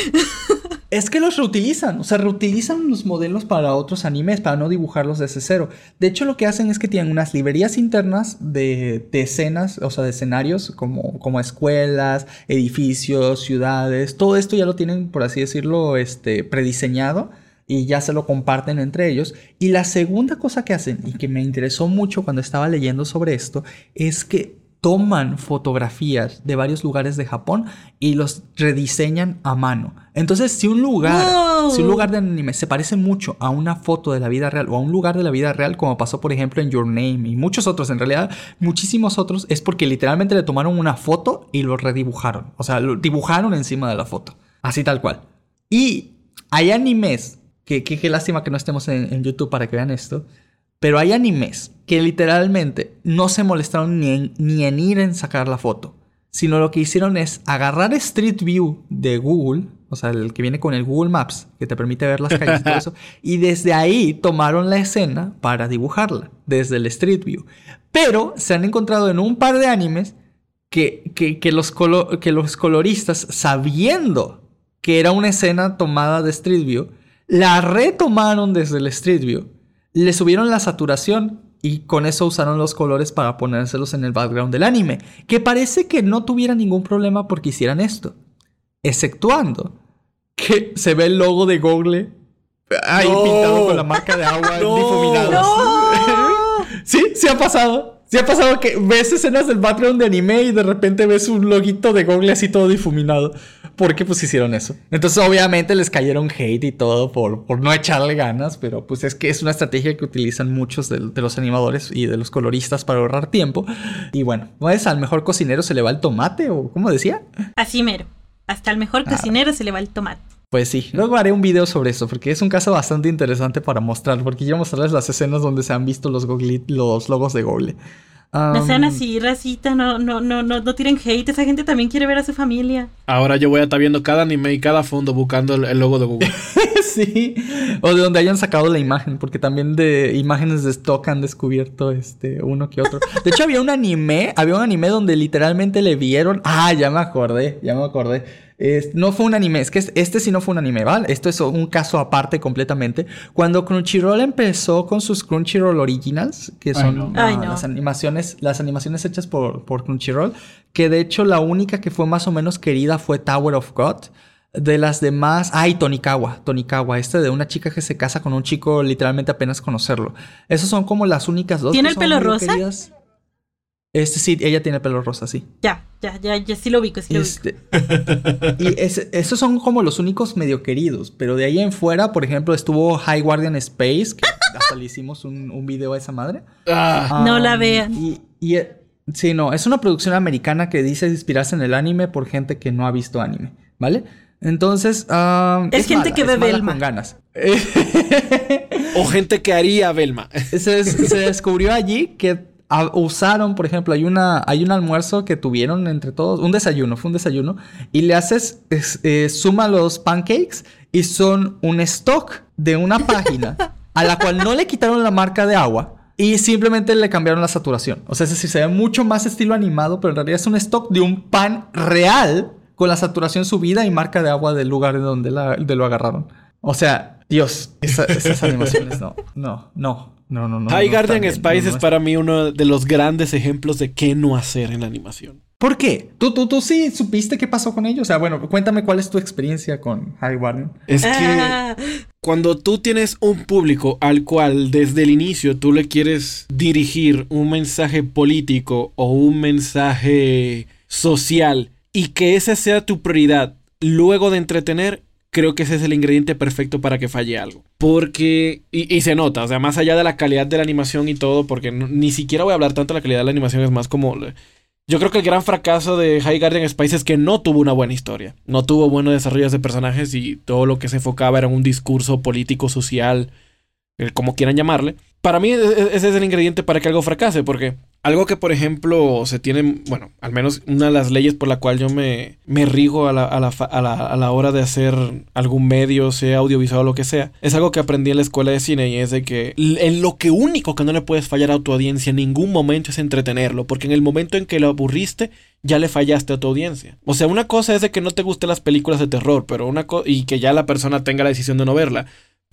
Es que los reutilizan, o sea, reutilizan los modelos para otros animes, para no dibujarlos desde cero. De hecho, lo que hacen es que tienen unas librerías internas de, escenas, o sea, de escenarios, como, como escuelas, edificios, ciudades, todo esto ya lo tienen, por así decirlo, este, prediseñado y ya se lo comparten entre ellos. Y la segunda cosa que hacen, y que me interesó mucho cuando estaba leyendo sobre esto, es que toman fotografías de varios lugares de Japón y los rediseñan a mano. Entonces, si un lugar, si un lugar de anime se parece mucho a una foto de la vida real o a un lugar de la vida real, como pasó por ejemplo en Your Name y muchos otros, en realidad muchísimos otros, es porque literalmente le tomaron una foto y lo redibujaron. O sea, lo dibujaron encima de la foto. Así tal cual. Y hay animes, que qué lástima que no estemos en YouTube para que vean esto, pero hay animes que literalmente no se molestaron ni en, ni en ir en sacar la foto, sino lo que hicieron es agarrar Street View de Google, o sea, el que viene con el Google Maps, que te permite ver las calles y todo eso. Y desde ahí tomaron la escena para dibujarla, desde el Street View. Pero se han encontrado en un par de animes que, que, los, que los coloristas, sabiendo que era una escena tomada de Street View, la retomaron desde el Street View, le subieron la saturación y con eso usaron los colores para ponérselos en el background del anime, que parece que no tuviera ningún problema porque hicieran esto, exceptuando que se ve el logo de Google ahí pintado con la marca de agua difuminado. sí, sí ha pasado. Sí ha pasado que ves escenas del background de anime y de repente ves un loguito de Google así todo difuminado. ¿Por qué pues hicieron eso? Entonces obviamente les cayeron hate y todo por, por no echarle ganas, pero pues es que es una estrategia que utilizan muchos de, los animadores y de los coloristas para ahorrar tiempo. Y bueno, ¿no al mejor cocinero se le va el tomate o cómo decía? Así mero. Hasta al mejor ah. cocinero se le va el tomate. Pues sí, luego haré un video sobre eso, porque es un caso bastante interesante para mostrar, porque quiero mostrarles las escenas donde se han visto los, los logos de Google. no sean así, racita, no, no, no, no, no tiren hate, esa gente también quiere ver a su familia. Ahora yo voy a estar viendo cada anime y cada fondo buscando el, logo de Google. sí, o de donde hayan sacado la imagen, porque también de imágenes de stock han descubierto este uno que otro. De hecho había un anime, había un anime donde literalmente le vieron, ah, ya me acordé, ya me acordé no fue un anime, es que este sí no fue un anime, ¿vale? Esto es un caso aparte completamente. Cuando Crunchyroll empezó con sus Crunchyroll Originals, que son las animaciones, las animaciones hechas por, por Crunchyroll, que de hecho la única que fue más o menos querida fue Tower of God. De las demás, ay, Tonikawa, Tonikawa, este de una chica que se casa con un chico literalmente apenas conocerlo. Esas son como las únicas dos. ¿Tiene el pelo rosa? Este sí, ella tiene pelo rosa, sí. Ya, ya, ya, ya sí lo ubico, sí lo este, y esos son como los únicos medio queridos, pero de ahí en fuera, por ejemplo, estuvo High Guardian Space, que hasta le hicimos un, un video a esa madre. Ah. no la vean. Y, y, eh, sí, no, es una producción americana que dice inspirarse en el anime por gente que no ha visto anime, ¿vale? Entonces, es, gente que ve Belma. Con ganas. o gente que haría Belma. se, se descubrió allí que usaron, por ejemplo, hay, una, hay un almuerzo que tuvieron entre todos, un desayuno, fue un desayuno, y le haces, eh, suma los pancakes y son un stock de una página a la cual no le quitaron la marca de agua. Y simplemente le cambiaron la saturación. O sea, es decir, se ve mucho más estilo animado, pero en realidad es un stock de un pan real con la saturación subida y marca de agua del lugar de donde de lo agarraron. O sea, Dios, esas animaciones no, no, no. No, no, no. High Garden Spice es para mí uno de los grandes ejemplos de qué no hacer en la animación. ¿Por qué? ¿Tú, tú, tú sí supiste qué pasó con ellos? O sea, bueno, cuéntame cuál es tu experiencia con High Garden. Es que ah. cuando tú tienes un público al cual desde el inicio tú le quieres dirigir un mensaje político o un mensaje social y que esa sea tu prioridad luego de entretener, creo que ese es el ingrediente perfecto para que falle algo. Porque, y, se nota, o sea, más allá de la calidad de la animación y todo, porque ni siquiera voy a hablar tanto de la calidad de la animación, es más como... Yo creo que el gran fracaso de High Guardian Spice es que no tuvo una buena historia, no tuvo buenos desarrollos de personajes y todo lo que se enfocaba era un discurso político, social, como quieran llamarle. Para mí e, e, ese es el ingrediente para que algo fracase, porque algo que, por ejemplo, se tiene, bueno, al menos una de las leyes por la cual yo me, me rijo a la, a, la, a, la, a la, hora de hacer algún medio, sea audiovisual o lo que sea, es algo que aprendí en la escuela de cine y es de que en lo que único que no le puedes fallar a tu audiencia en ningún momento es entretenerlo, porque en el momento en que lo aburriste, ya le fallaste a tu audiencia. O sea, una cosa es de que no te gusten las películas de terror, pero una y que ya la persona tenga la decisión de no verla.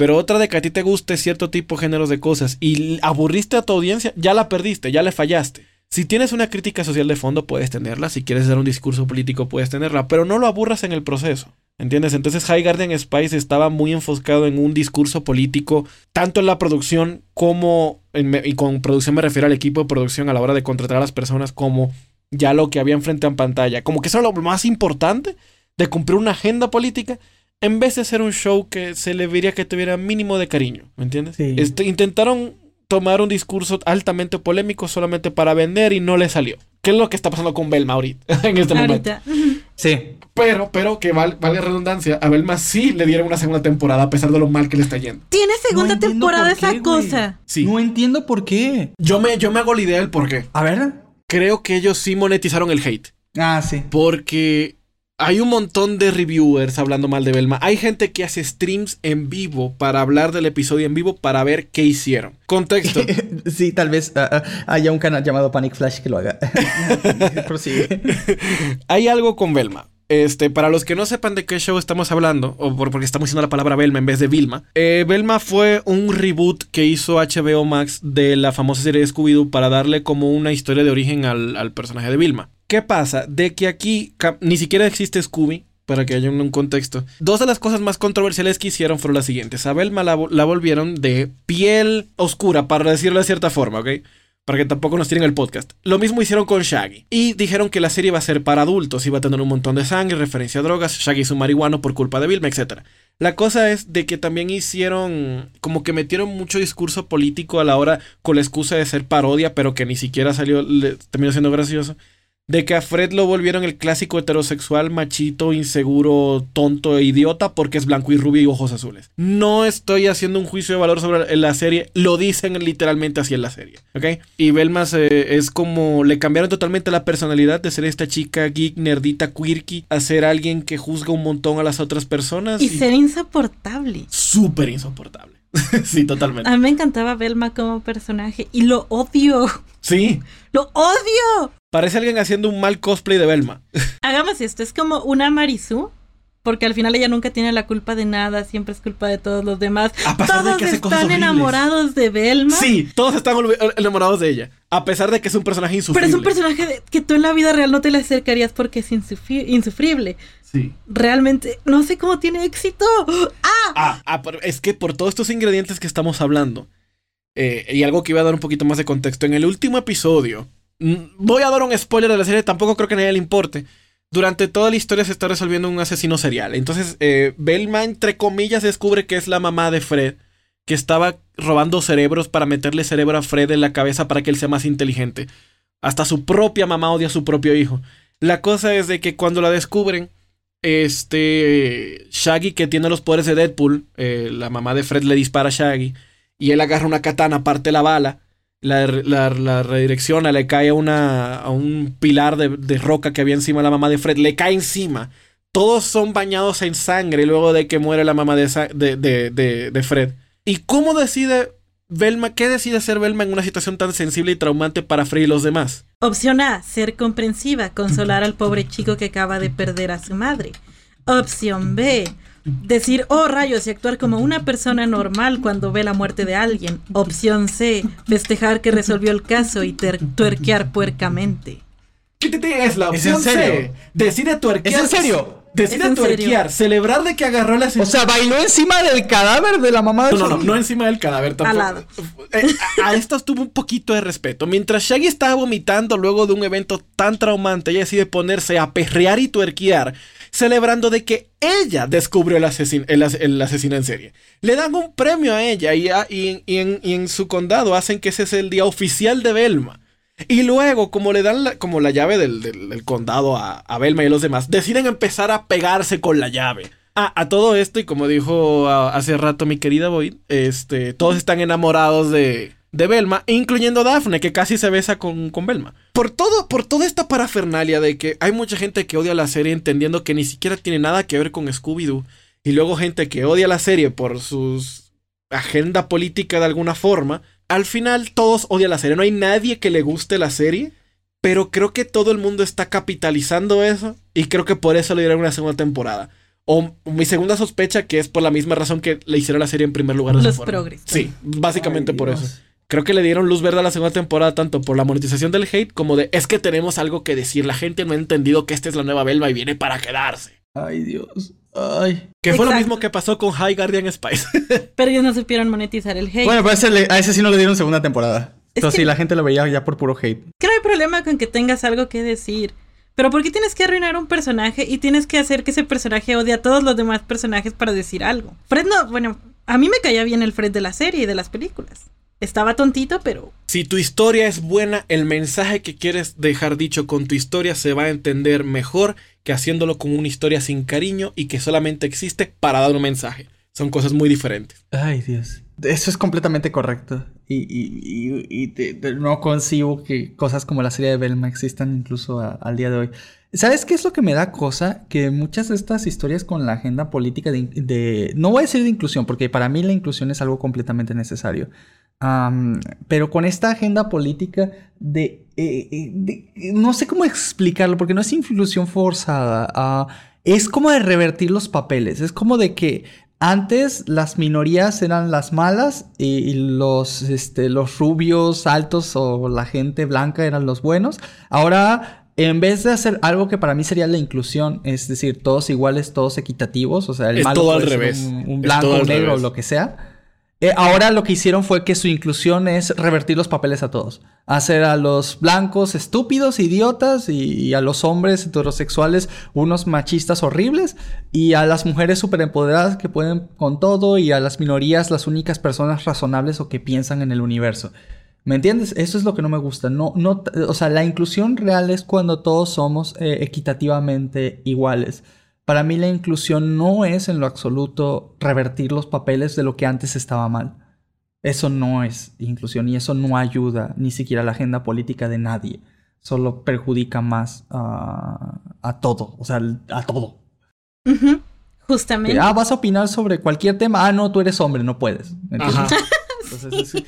Pero otra de que a ti te guste cierto tipo géneros de cosas y aburriste a tu audiencia, ya la perdiste, ya le fallaste. Si tienes una crítica social de fondo, puedes tenerla. Si quieres dar un discurso político, puedes tenerla. Pero no lo aburras en el proceso. ¿Entiendes? Entonces High Garden Spice estaba muy enfocado en un discurso político, tanto en la producción como, y con producción me refiero al equipo de producción a la hora de contratar a las personas, como ya lo que había enfrente en pantalla. Como que eso era lo más importante de cumplir una agenda política en vez de ser un show que se le vería que tuviera mínimo de cariño, ¿me entiendes? Este, intentaron tomar un discurso altamente polémico solamente para vender y no le salió. ¿Qué es lo que está pasando con Belma ahorita, en este momento? Sí. Pero, pero que vale, vale redundancia, a Belma sí le dieron una segunda temporada a pesar de lo mal que le está yendo. Tiene segunda temporada esa cosa. Sí. No entiendo por qué. Yo me, yo me hago la idea del por qué. A ver. Creo que ellos sí monetizaron el hate. Ah, sí. Porque hay un montón de reviewers hablando mal de Belma. Hay gente que hace streams en vivo para hablar del episodio en vivo para ver qué hicieron. Contexto. sí, tal vez ah, ah, haya un canal llamado Panic Flash que lo haga. Prosigue. hay algo con Belma. Este, para los que no sepan de qué show estamos hablando, o porque estamos diciendo la palabra Belma en vez de Vilma, eh, Belma fue un reboot que hizo HBO Max de la famosa serie de Scooby-Doo para darle como una historia de origen al, personaje de Vilma. ¿Qué pasa? De que aquí ni siquiera existe Scooby, para que haya un, contexto. Dos de las cosas más controversiales que hicieron fueron las siguientes. A la, la volvieron de piel oscura, para decirlo de cierta forma, ¿ok? para que tampoco nos tiren el podcast. Lo mismo hicieron con Shaggy. Y dijeron que la serie iba a ser para adultos, iba a tener un montón de sangre, referencia a drogas, Shaggy es un marihuano por culpa de Vilma, etc. La cosa es de que también hicieron, como que metieron mucho discurso político a la hora con la excusa de ser parodia, pero que ni siquiera salió, terminó siendo gracioso de que a Fred lo volvieron el clásico heterosexual machito, inseguro, tonto e idiota porque es blanco y rubio y ojos azules. No estoy haciendo un juicio de valor sobre la serie, lo dicen literalmente así en la serie, ¿ok? Y Belma es como le cambiaron totalmente la personalidad de ser esta chica geek, nerdita, quirky, a ser alguien que juzga un montón a las otras personas. Y, ser insoportable. Súper insoportable. sí, totalmente. A mí me encantaba Belma como personaje y lo odio. Sí. ¡Lo odio! Parece alguien haciendo un mal cosplay de Belma. Hagamos esto, es como una Marisu. Porque al final ella nunca tiene la culpa de nada, siempre es culpa de todos los demás. todos están enamorados de Belma. Sí, todos están enamorados de ella. A pesar de que es un personaje insufrible. Pero es un personaje que tú en la vida real no te le acercarías porque es insufrible. Sí. Realmente, no sé cómo tiene éxito. ¡Ah! ah, ah es que por todos estos ingredientes que estamos hablando, eh, y algo que iba a dar un poquito más de contexto, en el último episodio, Mm, voy a dar un spoiler de la serie, tampoco creo que a nadie le importe. Durante toda la historia se está resolviendo un asesino serial. Entonces, eh, entre comillas, descubre que es la mamá de Fred, que estaba robando cerebros para meterle cerebro a Fred en la cabeza para que él sea más inteligente. Hasta su propia mamá odia a su propio hijo. La cosa es de que cuando la descubren, este Shaggy, que tiene los poderes de Deadpool, eh, la mamá de Fred le dispara a Shaggy, y él agarra una katana, parte la bala, la, la, redirecciona, le cae a, una, a un pilar de, roca que había encima de la mamá de Fred, le cae encima. Todos son bañados en sangre luego de que muere la mamá de, de, de Fred. ¿Y cómo decide Velma, qué decide hacer Velma en una situación tan sensible y traumante para Fred y los demás? Opción A, ser comprensiva, consolar al pobre chico que acaba de perder a su madre. Opción B, Decir, oh rayos, y actuar como una persona normal cuando ve la muerte de alguien. Opción C, festejar que resolvió el caso y tuerquear puercamente. ¿Qué te es la opción ¿Es en serio? C? Decide tuerquear. ¿Es en serio? Decide tuerquear, celebrar de que agarró la O sea, bailó encima del cadáver de la mamá de No, no, no, no encima del cadáver tampoco. Eh, a, esto tuvo un poquito de respeto. Mientras Shaggy estaba vomitando luego de un evento tan traumante, ella decide ponerse a perrear y tuerquear celebrando de que ella descubrió el, asesino, el, asesino en serie. Le dan un premio a ella y, en, su condado hacen que ese es el día oficial de Belma. Y luego, como le dan la, como la llave del, condado a, a, Belma y los demás, deciden empezar a pegarse con la llave. Ah, a todo esto, y como dijo ah, hace rato mi querida Boyd, este, todos están enamorados de, de Belma, incluyendo Daphne, que casi se besa con, con Belma. Por todo, por toda esta parafernalia de que hay mucha gente que odia la serie entendiendo que ni siquiera tiene nada que ver con Scooby-Doo, y luego gente que odia la serie por su agenda política de alguna forma, al final todos odian la serie. No hay nadie que le guste la serie, pero creo que todo el mundo está capitalizando eso, y creo que por eso le dieron una segunda temporada. O mi segunda sospecha que es por la misma razón que le hicieron la serie en primer lugar. Los progres. Sí, básicamente por eso creo que le dieron luz verde a la segunda temporada tanto por la monetización del hate como de es que tenemos algo que decir. La gente no ha entendido que esta es la nueva Belma y viene para quedarse. Ay, Dios. Ay. Que fue lo mismo que pasó con High Guardian Spice. Pero ellos no supieron monetizar el hate. Bueno, pues a ese sí no le dieron segunda temporada. Entonces sí, la gente lo veía ya por puro hate. Creo que hay problema con que tengas algo que decir. Pero ¿por qué tienes que arruinar un personaje y tienes que hacer que ese personaje odie a todos los demás personajes para decir algo? Fred no, bueno, a mí me caía bien el Fred de la serie y de las películas. Estaba tontito, pero... Si tu historia es buena, el mensaje que quieres dejar dicho con tu historia se va a entender mejor que haciéndolo con una historia sin cariño y que solamente existe para dar un mensaje. Son cosas muy diferentes. Ay, Dios. Eso es completamente correcto. Y, y, no concibo que cosas como la serie de Belma existan incluso al día de hoy. ¿Sabes qué es lo que me da cosa? Que muchas de estas historias con la agenda política de, No voy a decir de inclusión, porque para mí la inclusión es algo completamente necesario. Pero con esta agenda política de, eh, eh, No sé cómo explicarlo, porque no es inclusión forzada. Ah, es como de revertir los papeles. Es como de que antes las minorías eran las malas y, los, este, los rubios altos o la gente blanca eran los buenos. Ahora en vez de hacer algo que para mí sería la inclusión, es decir, todos iguales, todos equitativos, o sea, el es malo todo al revés. Un, blanco, un negro, lo que sea. Eh, ahora lo que hicieron fue que su inclusión es revertir los papeles a todos. Hacer a los blancos estúpidos, idiotas, y, a los hombres heterosexuales unos machistas horribles, y a las mujeres súper empoderadas que pueden con todo, y a las minorías las únicas personas razonables o que piensan en el universo. ¿Me entiendes? Eso es lo que no me gusta. No, no, o sea, la inclusión real es cuando todos somos eh, equitativamente iguales. Para mí la inclusión no es en lo absoluto revertir los papeles de lo que antes estaba mal. Eso no es inclusión y eso no ayuda ni siquiera a la agenda política de nadie. Solo perjudica más a todo, o sea, a todo. Justamente. Ah, vas a opinar sobre cualquier tema. Ah, no, tú eres hombre, no puedes. Ajá.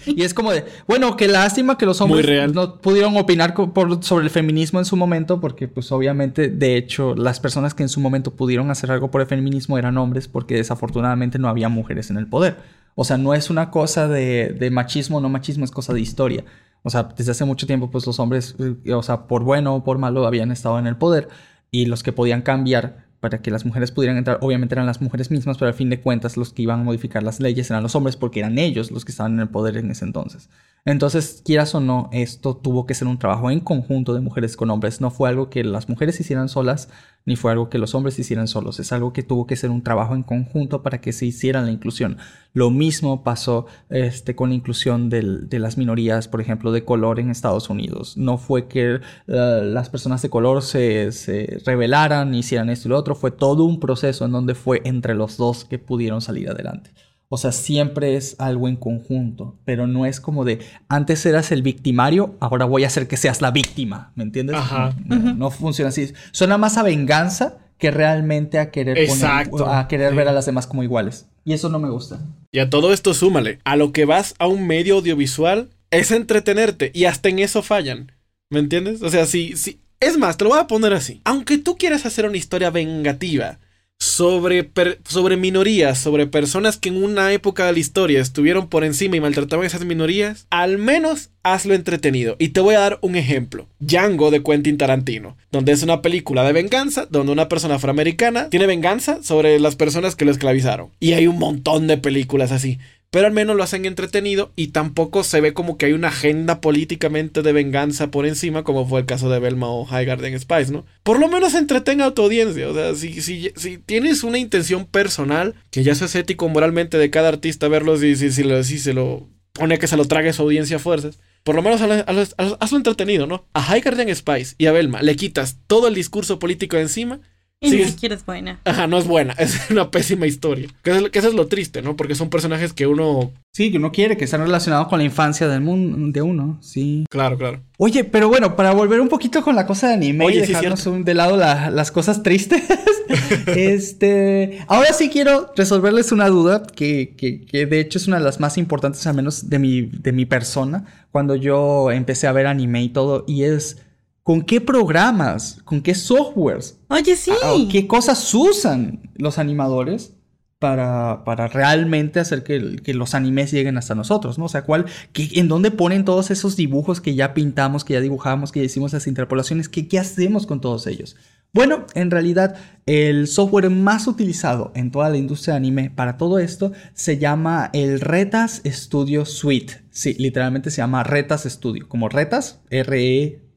Y es como de, bueno, qué lástima que los hombres no pudieron opinar sobre el feminismo en su momento, porque pues obviamente, de hecho, las personas que en su momento pudieron hacer algo por el feminismo eran hombres, porque desafortunadamente no había mujeres en el poder. O sea, no es una cosa de, de machismo o no machismo, es cosa de historia. O sea, desde hace mucho tiempo, pues los hombres, eh, o sea, por bueno o por malo, habían estado en el poder y los que podían cambiar para que las mujeres pudieran entrar, obviamente eran las mujeres mismas, pero al fin de cuentas los que iban a modificar las leyes eran los hombres porque eran ellos los que estaban en el poder en ese entonces. Entonces, quieras o no, esto tuvo que ser un trabajo en conjunto de mujeres con hombres. No fue algo que las mujeres hicieran solas, ni fue algo que los hombres hicieran solos. Es algo que tuvo que ser un trabajo en conjunto para que se hiciera la inclusión. Lo mismo pasó este, con la inclusión de las minorías, por ejemplo, de color en Estados Unidos. No fue que eh, las personas de color se, se rebelaran, hicieran esto y lo otro. Fue todo un proceso en donde fue entre los dos que pudieron salir adelante. O sea, siempre es algo en conjunto, pero no es como de antes eras el victimario, ahora voy a hacer que seas la víctima, ¿me entiendes? Ajá. No, funciona así. Suena más a venganza que realmente a querer a querer ver a las demás como iguales. Y eso no me gusta. Y a todo esto súmale, a lo que vas a un medio audiovisual es entretenerte y hasta en eso fallan. ¿Me entiendes? O sea, si, si es más, te lo voy a poner así. Aunque tú quieras hacer una historia vengativa, sobre, sobre minorías, sobre personas que en una época de la historia estuvieron por encima y maltrataban a esas minorías, al menos hazlo entretenido. Y te voy a dar un ejemplo. Django de Quentin Tarantino, donde es una película de venganza, donde una persona afroamericana tiene venganza sobre las personas que lo esclavizaron. Y hay un montón de películas así pero al menos lo hacen entretenido y tampoco se ve como que hay una agenda políticamente de venganza por encima, como fue el caso de Belma o High Garden Spice, ¿no? Por lo menos entretenga a tu audiencia, o sea, si, si, si tienes una intención personal, que ya es ético moralmente de cada artista verlo, si, si, si, lo, si se lo pone que se lo trague su audiencia a fuerzas, por lo menos hazlo, entretenido, ¿no? A High Garden Spice y a Belma le quitas todo el discurso político de encima y ni siquiera es buena. Ajá, no es buena. Es una pésima historia. Que, es, eso es lo triste, ¿no? Porque son personajes que uno. Sí, que uno quiere, que están relacionados con la infancia del mundo, de uno, sí. Claro, claro. Oye, pero bueno, para volver un poquito con la cosa de anime y dejarnos de lado las cosas tristes. este. Ahora sí quiero resolverles una duda que, que, que, de hecho es una de las más importantes, al menos de mi, de mi persona, cuando yo empecé a ver anime y todo, y es ¿Con qué programas? ¿Con qué softwares? Oye, sí. ¿Qué cosas usan los animadores para, para realmente hacer que, que, los animes lleguen hasta nosotros? ¿no? O sea, ¿cuál, ¿en dónde ponen todos esos dibujos que ya pintamos, que ya dibujamos, que ya hicimos las interpolaciones? ¿Qué, qué hacemos con todos ellos? Bueno, en realidad el software más utilizado en toda la industria de anime para todo esto se llama el Retas Studio Suite. Sí, literalmente se llama Retas Studio, como Retas,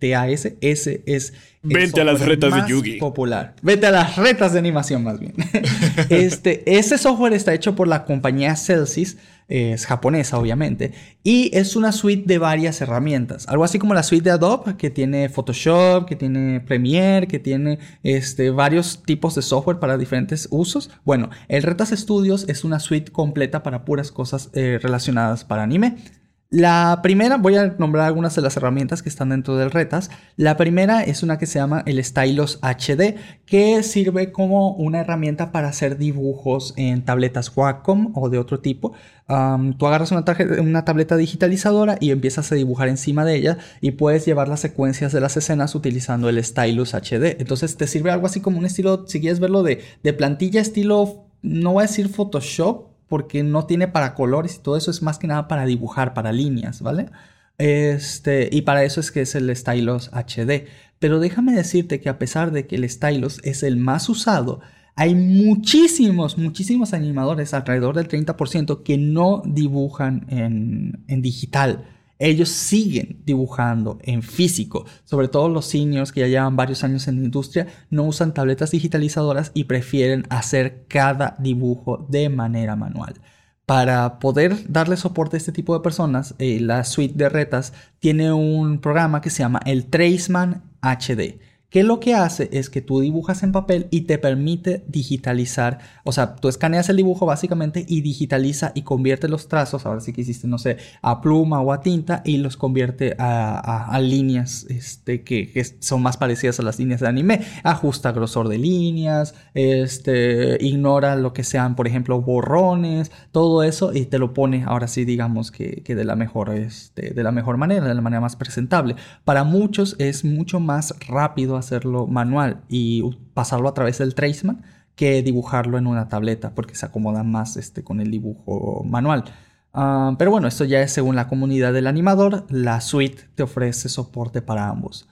R-E-T-A-S, ese es... Vente a las retas de Yugi. Popular. Vete a las retas de animación más bien. este, ese software está hecho por la compañía Celsius es japonesa obviamente, y es una suite de varias herramientas, algo así como la suite de Adobe, que tiene Photoshop, que tiene Premiere, que tiene este, varios tipos de software para diferentes usos. Bueno, el Retas Studios es una suite completa para puras cosas eh, relacionadas para anime. La primera, voy a nombrar algunas de las herramientas que están dentro del Retas. La primera es una que se llama el Stylus HD, que sirve como una herramienta para hacer dibujos en tabletas Wacom o de otro tipo. tú agarras una, una, tableta digitalizadora y empiezas a dibujar encima de ella y puedes llevar las secuencias de las escenas utilizando el Stylus HD. Entonces te sirve algo así como un estilo, si quieres verlo de, de plantilla, estilo, no voy a decir Photoshop, porque no tiene para colores y todo eso es más que nada para dibujar, para líneas, ¿vale? Este, y para eso es que es el Stylus HD. Pero déjame decirte que a pesar de que el Stylus es el más usado, hay muchísimos, muchísimos animadores, alrededor del 30%, que no dibujan en, en digital ellos siguen dibujando en físico. Sobre todo los seniors que ya llevan varios años en la industria no usan tabletas digitalizadoras y prefieren hacer cada dibujo de manera manual. Para poder darle soporte a este tipo de personas, eh, la suite de retas tiene un programa que se llama el Traceman HD que lo que hace es que tú dibujas en papel y te permite digitalizar, o sea, tú escaneas el dibujo básicamente y digitaliza y convierte los trazos, ahora sí que hiciste, no sé, a pluma o a tinta y los convierte a, líneas este, que, son más parecidas a las líneas de anime, ajusta grosor de líneas, este, ignora lo que sean, por ejemplo, borrones, todo eso y te lo pone, ahora sí, digamos que, de, la mejor, este, de la mejor manera, de la manera más presentable. Para muchos es mucho más rápido hacerlo manual y pasarlo a través del Traceman que dibujarlo en una tableta porque se acomoda más este, con el dibujo manual. Ah, pero bueno, esto ya es según la comunidad del animador. La suite te ofrece soporte para ambos.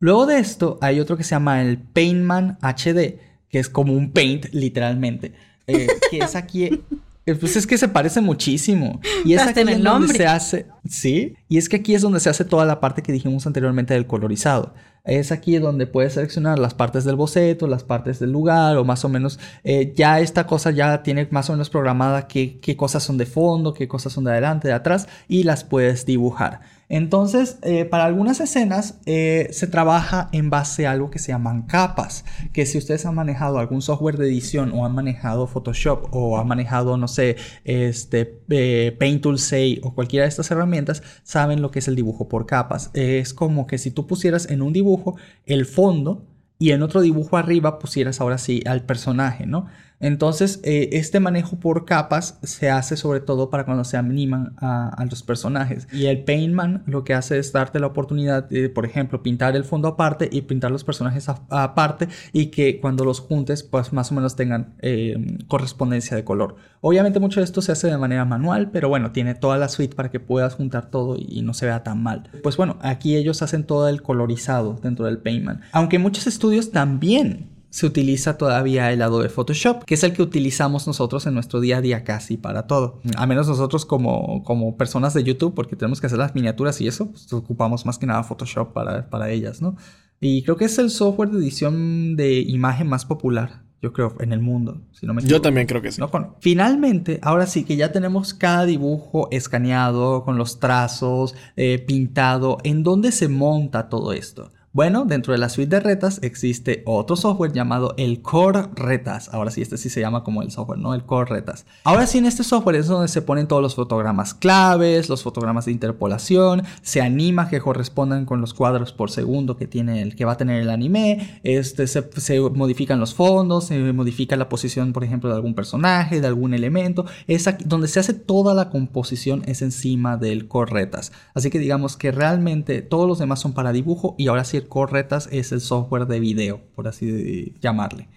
Luego de esto hay otro que se llama el Paintman HD, que es como un paint literalmente. Eh, que es aquí pues es que se parece muchísimo. Y es aquí en donde se hace. Sí. Y es que aquí es donde se hace toda la parte que dijimos anteriormente del colorizado. Es aquí donde puedes seleccionar las partes del boceto, las partes del lugar, o más o menos. Eh, ya esta cosa ya tiene más o menos programada qué, qué cosas son de fondo, qué cosas son de adelante, de atrás, y las puedes dibujar. Entonces, eh, para algunas escenas eh, se trabaja en base a algo que se llaman capas, que si ustedes han manejado algún software de edición o han manejado Photoshop o han manejado, no sé, este, eh, Paint Tool 6 o cualquiera de estas herramientas, saben lo que es el dibujo por capas. Es como que si tú pusieras en un dibujo el fondo y en otro dibujo arriba pusieras ahora sí al personaje, ¿no? Entonces, eh, este manejo por capas se hace sobre todo para cuando se animan a, los personajes. Y el Paintman lo que hace es darte la oportunidad de, por ejemplo, pintar el fondo aparte y pintar los personajes aparte y que cuando los juntes, pues más o menos tengan eh, correspondencia de color. Obviamente mucho de esto se hace de manera manual, pero bueno, tiene toda la suite para que puedas juntar todo y no se vea tan mal. Pues bueno, aquí ellos hacen todo el colorizado dentro del Paintman. Aunque muchos estudios también se utiliza todavía el Adobe Photoshop, que es el que utilizamos nosotros en nuestro día a día casi para todo. A menos nosotros como, como personas de YouTube, porque tenemos que hacer las miniaturas y eso, pues ocupamos más que nada Photoshop para, para ellas, ¿no? Y creo que es el software de edición de imagen más popular yo creo, en el mundo. Si no me yo también creo que sí. Finalmente, ahora sí que ya tenemos cada dibujo escaneado, con los trazos, eh, pintado, ¿en dónde se monta todo esto? Bueno, dentro de la suite de retas existe otro software llamado el Core Retas. Ahora sí, este sí se llama como el software, ¿no? El Core Retas. Ahora sí, en este software es donde se ponen todos los fotogramas claves, los fotogramas de interpolación, se anima que correspondan con los cuadros por segundo que tiene el que va a tener el anime, este, se, modifican los fondos, se modifica la posición, por ejemplo, de algún personaje, de algún elemento. Es donde se hace toda la composición es encima del Core Retas. Así que digamos que realmente todos los demás son para dibujo y ahora sí el Corretas es el software de video, por así llamarle.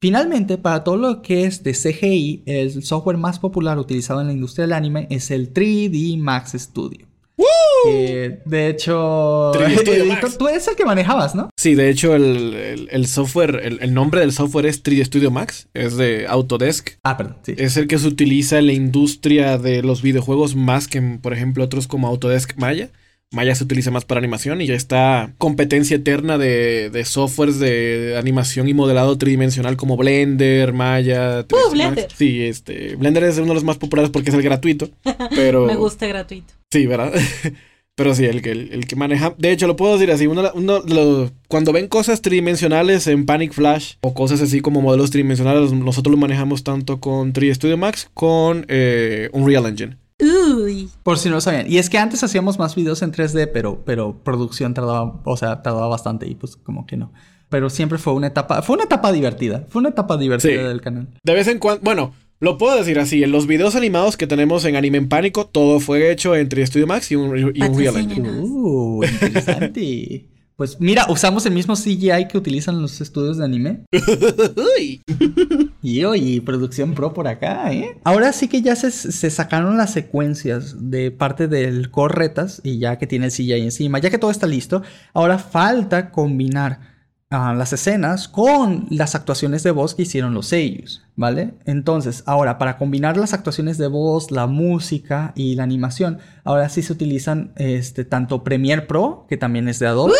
Finalmente, para todo lo que es de CGI, el software más popular utilizado en la industria del anime es el 3D Max Studio. de hecho, tú eres el que manejabas, ¿no? Sí, de hecho, el, software, el, nombre del software es 3D Studio Max, es de Autodesk. Ah, perdón, sí. Es el que se utiliza en la industria de los videojuegos más que, por ejemplo, otros como Autodesk Maya. Maya se utiliza más para animación y ya está competencia eterna de, de softwares de animación y modelado tridimensional como Blender, Maya. Uh, Blender. Sí, este. Blender es uno de los más populares porque es el gratuito. Pero. Me gusta gratuito. Sí, ¿verdad? pero sí, el que, el, que maneja. De hecho, lo puedo decir así. Uno, uno cuando ven cosas tridimensionales en Panic Flash o cosas así como modelos tridimensionales, nosotros lo manejamos tanto con 3D Studio Max con eh, Unreal Engine. Uy. Por si no lo sabían. Y es que antes hacíamos más videos en 3D, pero, pero producción tardaba, o sea, tardaba bastante y pues como que no. Pero siempre fue una etapa, fue una etapa divertida. Fue una etapa divertida Sí. del canal. De vez en cuando, bueno, lo puedo decir así, en los videos animados que tenemos en Anime en Pánico, todo fue hecho entre Studio Max y un, y un Real. Engine. Uh, interesante. pues mira, usamos el mismo CGI que utilizan los estudios de anime. Y oye, producción pro por acá, ¿eh? Ahora sí que ya se, se sacaron las secuencias de parte del core retas y ya que tiene el CGI encima, ya que todo está listo, ahora falta combinar las escenas con las actuaciones de voz que hicieron los sellos, ¿vale? Entonces, ahora para combinar las actuaciones de voz, la música y la animación, ahora sí se utilizan este, tanto Premiere Pro, que también es de Adobe,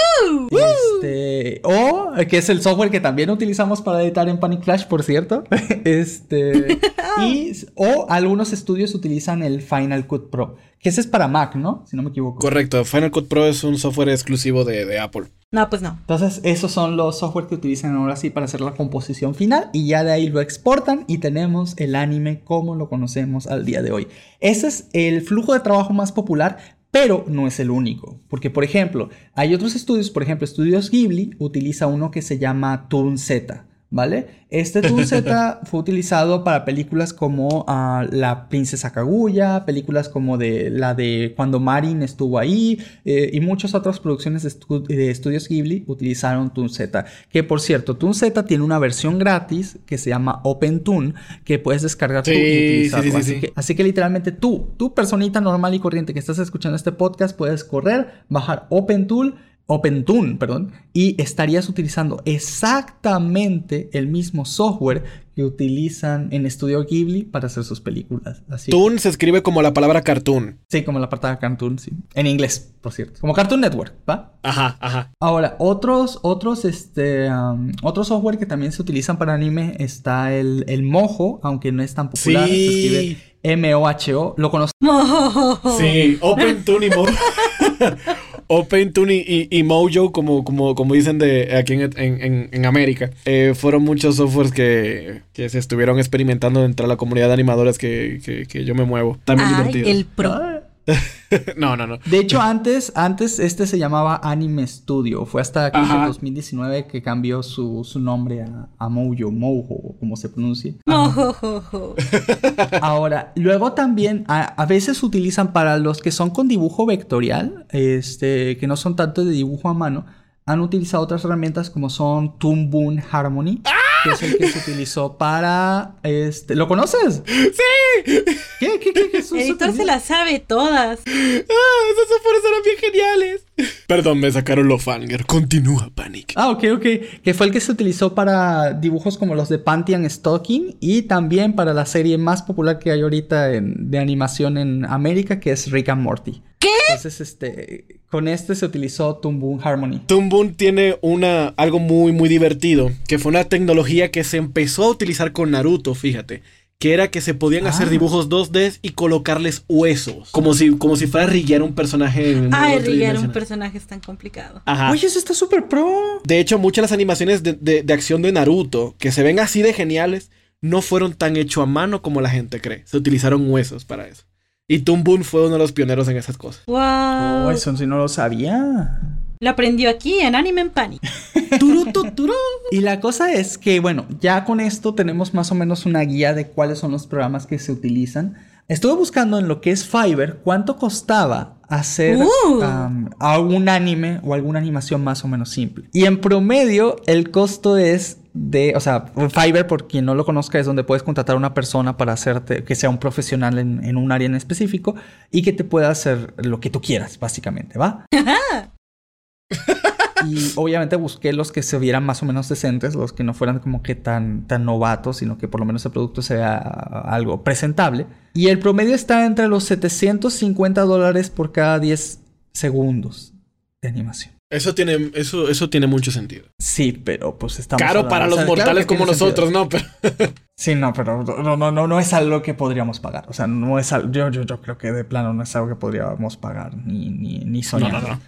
este, o que es el software que también utilizamos para editar en Panic Flash, por cierto. este, y, o algunos estudios utilizan el Final Cut Pro, que ese es para Mac, ¿no? Si no me equivoco. Correcto, Final Cut Pro es un software exclusivo de, de Apple. No, pues no. Entonces, esos son los software que utilizan ahora sí para hacer la composición final y ya de ahí lo exportan y tenemos el anime como lo conocemos al día de hoy. Ese es el flujo de trabajo más popular, pero no es el único. Porque, por ejemplo, hay otros estudios, por ejemplo, Estudios Ghibli utiliza uno que se llama Toon Z. ¿Vale? Este Toon Z fue utilizado para películas como ah, La Princesa Kaguya, películas como de la de Cuando Marin estuvo ahí eh, y muchas otras producciones de, estu- de estudios Ghibli utilizaron Toon Z. Que por cierto, Toon Z tiene una versión gratis que se llama OpenToon que puedes descargar tú Sí, y utilizarlo. sí, sí, sí, así, sí. Que, así que literalmente tú, tu personita normal y corriente que estás escuchando este podcast, puedes correr, bajar OpenTool. OpenToon, perdón, y estarías utilizando exactamente el mismo software que utilizan en Estudio Ghibli para hacer sus películas. Así Toon se escribe como la palabra cartoon. Sí, como la apartada Cartoon, sí. En inglés, por cierto. Como Cartoon Network, ¿va? Ajá, ajá. Ahora, otros, otros, este, um, otro software que también se utilizan para anime está el, el Mojo, aunque no es tan popular. Se Sí. escribe M-O-H-O. Lo conozco. Sí, OpenToon y Mojo. OpenToon y, y, y Mojo, como, como, como dicen de aquí en, en, en- en América, eh, fueron muchos softwares que, que se estuvieron experimentando dentro de la comunidad de animadores que, que, que yo me muevo. También Ay, divertido. el pro. Ah. no, no, no. De hecho, antes, antes este se llamaba Anime Studio. Fue hasta creo que en Ajá. 2019 que cambió su, su nombre a, a Mojo, Mojo, o como se pronuncie. Mojojojo. Ahora, luego también a, a veces utilizan para los que son con dibujo vectorial, este, que no son tanto de dibujo a mano, han utilizado otras herramientas como son Toon Boom Harmony, que es el que se utilizó para este, ¿lo conoces? ¡Sí! ¿Qué qué qué, qué El editor se las sabe todas. ¡Ah! Esos softwares eran bien geniales. Perdón, me sacaron los fanger. Continúa, Panic. Ah, ok, ok. Que fue el que se utilizó para dibujos como los de Pantheon Stocking y también para la serie más popular que hay ahorita en- de animación en América, que es Rick and Morty. ¿Qué? Entonces, este, con este se utilizó Toon Boom Harmony. Toon Boom tiene una, algo muy, muy divertido, que fue una tecnología que se empezó a utilizar con Naruto, fíjate. Que era que se podían hacer Ah. dibujos 2D y colocarles huesos. Como si, como si fuera rillar un personaje Ay, rillar un personaje es tan complicado. Ajá. Oye, eso está súper pro. De hecho, muchas de las animaciones de, de- de acción de Naruto, que se ven así de geniales, no fueron tan hecho a mano como la gente cree. Se utilizaron huesos para eso. Y Toon Boom fue uno de los pioneros en esas cosas. Wow. Oh, eso sí no lo sabía. Lo aprendió aquí en Anime en Panic. Turu, tu, turu. Y la cosa es que, bueno, ya con esto tenemos más o menos una guía de cuáles son los programas que se utilizan. Estuve buscando en lo que es Fiverr cuánto costaba hacer Uh. um, algún anime o alguna animación más o menos simple. Y en promedio el costo es de, o sea, Fiverr, por quien no lo conozca, es donde puedes contratar a una persona para hacerte, que sea un profesional en, en un área en específico y que te pueda hacer lo que tú quieras, básicamente, ¿va? Y obviamente busqué los que se vieran más o menos decentes, los que no fueran como que tan, tan novatos, sino que por lo menos el producto sea algo presentable. Y el promedio está entre los 750 dólares por cada 10 segundos de animación. Eso tiene, eso, eso tiene mucho sentido. Sí, pero pues estamos... Caro para o los sea, claro mortales que como tiene sentido. nosotros, ¿no? Pero- Sí, no, pero no, no, no, no es algo que podríamos pagar. O sea, no es algo... Yo, yo, yo creo que de plano no es algo que podríamos pagar, ni, ni, ni soñar. No, no, no.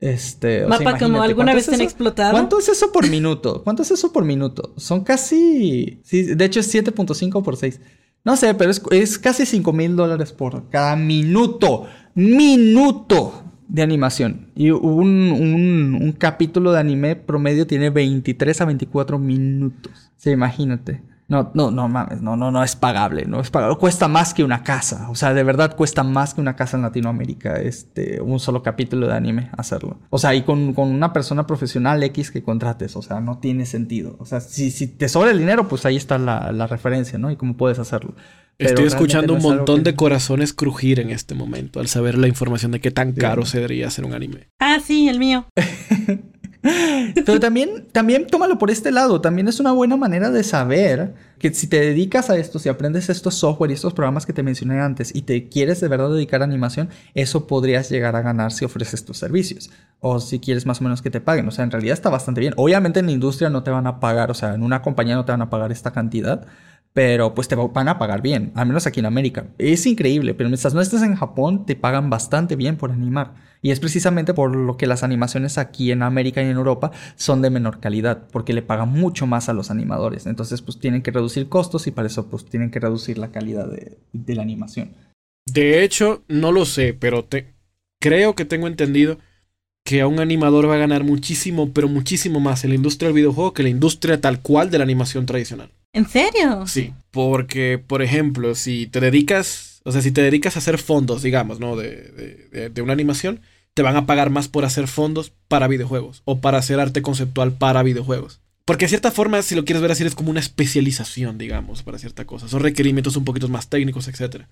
Este, o sea, Mapa como alguna ¿cuánto vez te han explotado. ¿Cuánto es eso por minuto? ¿Cuánto es eso por minuto? Son casi... Sí, de hecho es 7.5 por 6. No sé, pero es, es casi 5 mil dólares por cada minuto. Minuto de animación. Y un, un, un capítulo de anime promedio tiene 23 a 24 minutos. Sí, imagínate. No, no, no mames, no, no, no es pagable, no es pagable. Cuesta más que una casa, o sea, de verdad cuesta más que una casa en Latinoamérica, este, un solo capítulo de anime hacerlo. O sea, y con, con una persona profesional X que contrates, o sea, no tiene sentido. O sea, si, si te sobra el dinero, pues ahí está la, la referencia, ¿no? Y cómo puedes hacerlo. Pero Estoy escuchando un no es montón que- de corazones crujir en este momento al saber la información de qué tan Sí. caro se debería hacer un anime. Ah, sí, el mío. Pero también, también tómalo por este lado. También es una buena manera de saber que si te dedicas a esto, si aprendes estos software y estos programas que te mencioné antes y te quieres de verdad dedicar a animación, eso podrías llegar a ganar si ofreces tus servicios. O si quieres más o menos que te paguen. O sea, en realidad está bastante bien. Obviamente en la industria no te van a pagar, o sea, en una compañía no te van a pagar esta cantidad. Pero pues te van a pagar bien, al menos aquí en América. Es increíble, pero mientras no estés en Japón, te pagan bastante bien por animar. Y es precisamente por lo que las animaciones aquí en América y en Europa son de menor calidad, porque le pagan mucho más a los animadores. Entonces, pues tienen que reducir costos y para eso, pues tienen que reducir la calidad de, de la animación. De hecho, no lo sé, pero te, creo que tengo entendido que a un animador va a ganar muchísimo, pero muchísimo más en la industria del videojuego que la industria tal cual de la animación tradicional. ¿En serio? Sí, porque, por ejemplo, si te dedicas, o sea, si te dedicas a hacer fondos, digamos, ¿no? De, de, de- una animación, te van a pagar más por hacer fondos para videojuegos o para hacer arte conceptual para videojuegos. Porque de cierta forma, si lo quieres ver así, es como una especialización, digamos, para cierta cosa. Son requerimientos un poquito más técnicos, etc.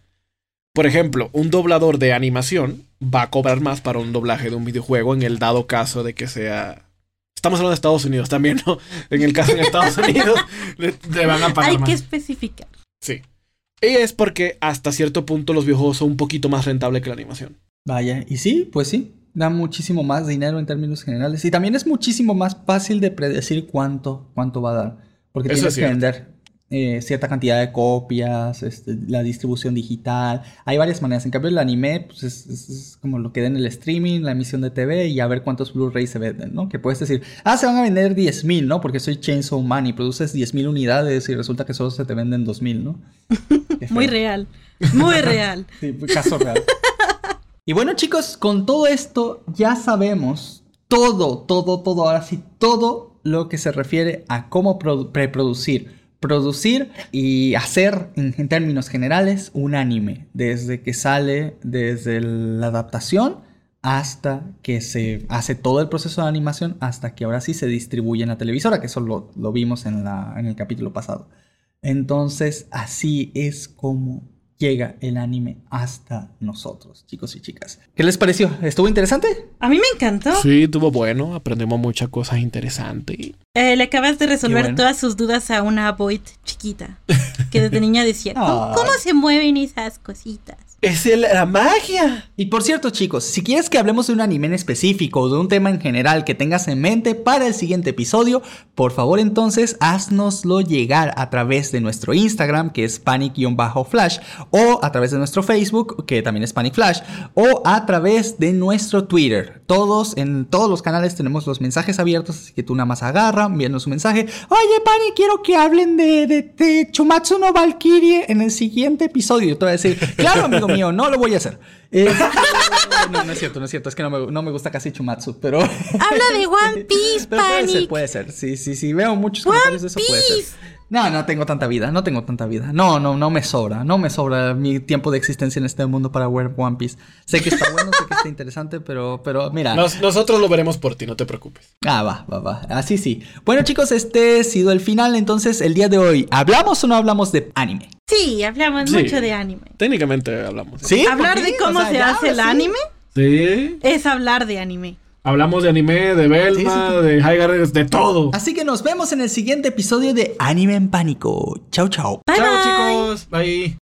Por ejemplo, un doblador de animación va a cobrar más para un doblaje de un videojuego en el dado caso de que sea... Estamos hablando de Estados Unidos también, ¿no? En el caso de Estados Unidos, le, le van a pagar Hay más. que especificar. Sí. Y es porque hasta cierto punto los videojuegos son un poquito más rentables que la animación. Vaya, y sí, pues sí, da muchísimo más dinero en términos generales. Y también es muchísimo más fácil de predecir cuánto, cuánto va a dar. Porque Eso tienes es que vender eh, cierta cantidad de copias, este, la distribución digital. Hay varias maneras. En cambio, el anime pues, es, es- es como lo que da en el streaming, la emisión de TV y a ver cuántos Blu-ray se venden, ¿no? Que puedes decir, ah, se van a vender 10.000, ¿no? Porque soy Chainsaw Man y produces 10.000 unidades y resulta que solo se te venden 2.000, ¿no? Muy real. Muy real. Sí, fue caso real. y bueno, chicos, con todo esto ya sabemos todo, todo, todo, ahora sí, todo lo que se refiere a cómo produ- preproducir, producir y hacer en, términos generales un anime, desde que sale, desde la adaptación hasta que se hace todo el proceso de animación, hasta que ahora sí se distribuye en la televisora, que eso lo, vimos en el capítulo pasado. Entonces, así es como llega el anime hasta nosotros, chicos y chicas. ¿Qué les pareció? ¿Estuvo interesante? A mí me encantó. Sí, estuvo bueno, aprendimos muchas cosas interesantes. Eh, le acabas de resolver bueno. todas sus dudas a una Void chiquita. Que desde niña decía, ¿cómo, Ay. cómo se mueven esas cositas? Es el- la magia. Y por cierto, chicos, si quieres que hablemos de un anime en específico o de un tema en general que tengas en mente para el siguiente episodio, por favor entonces haznoslo llegar a través de nuestro Instagram, que es panic-flash, o a través de nuestro Facebook, que también es Panic Flash, o a través de nuestro Twitter. Todos, en todos los canales tenemos los mensajes abiertos, así que tú nada más agarra, envíanos un mensaje. Oye, Pani, quiero que hablen de, de, no Valkyrie en el siguiente episodio. Yo te voy a decir, claro, amigo mío, no lo voy a hacer. Eh, no, no es cierto, no es cierto. Es que no me, no me gusta casi Chumatsu, pero. Habla de One Piece, pero puede ser, Panic. puede ser. Sí, sí, sí. Veo muchos One comentarios de eso, puede ser. No, no tengo tanta vida, no tengo tanta vida. No, no, no me sobra. No me sobra mi tiempo de existencia en este mundo para ver One Piece. Sé que está bueno, sé que está interesante, pero, pero mira. Nos- nosotros lo veremos por ti, no te preocupes. Ah, va, va, va. Así sí. Bueno, chicos, este ha sido el final. Entonces, el día de hoy, ¿hablamos o no hablamos de anime? Sí, hablamos Sí. mucho de anime. Técnicamente hablamos. ¿Sí? Hablar de cómo O sea, se hace el sí. anime Sí. es hablar de anime. Hablamos de anime, de Sí, sí. de High de todo. Así que nos vemos en el siguiente episodio de Anime en Pánico. Chau, chau. Bye, Chao, bye. chicos. Bye.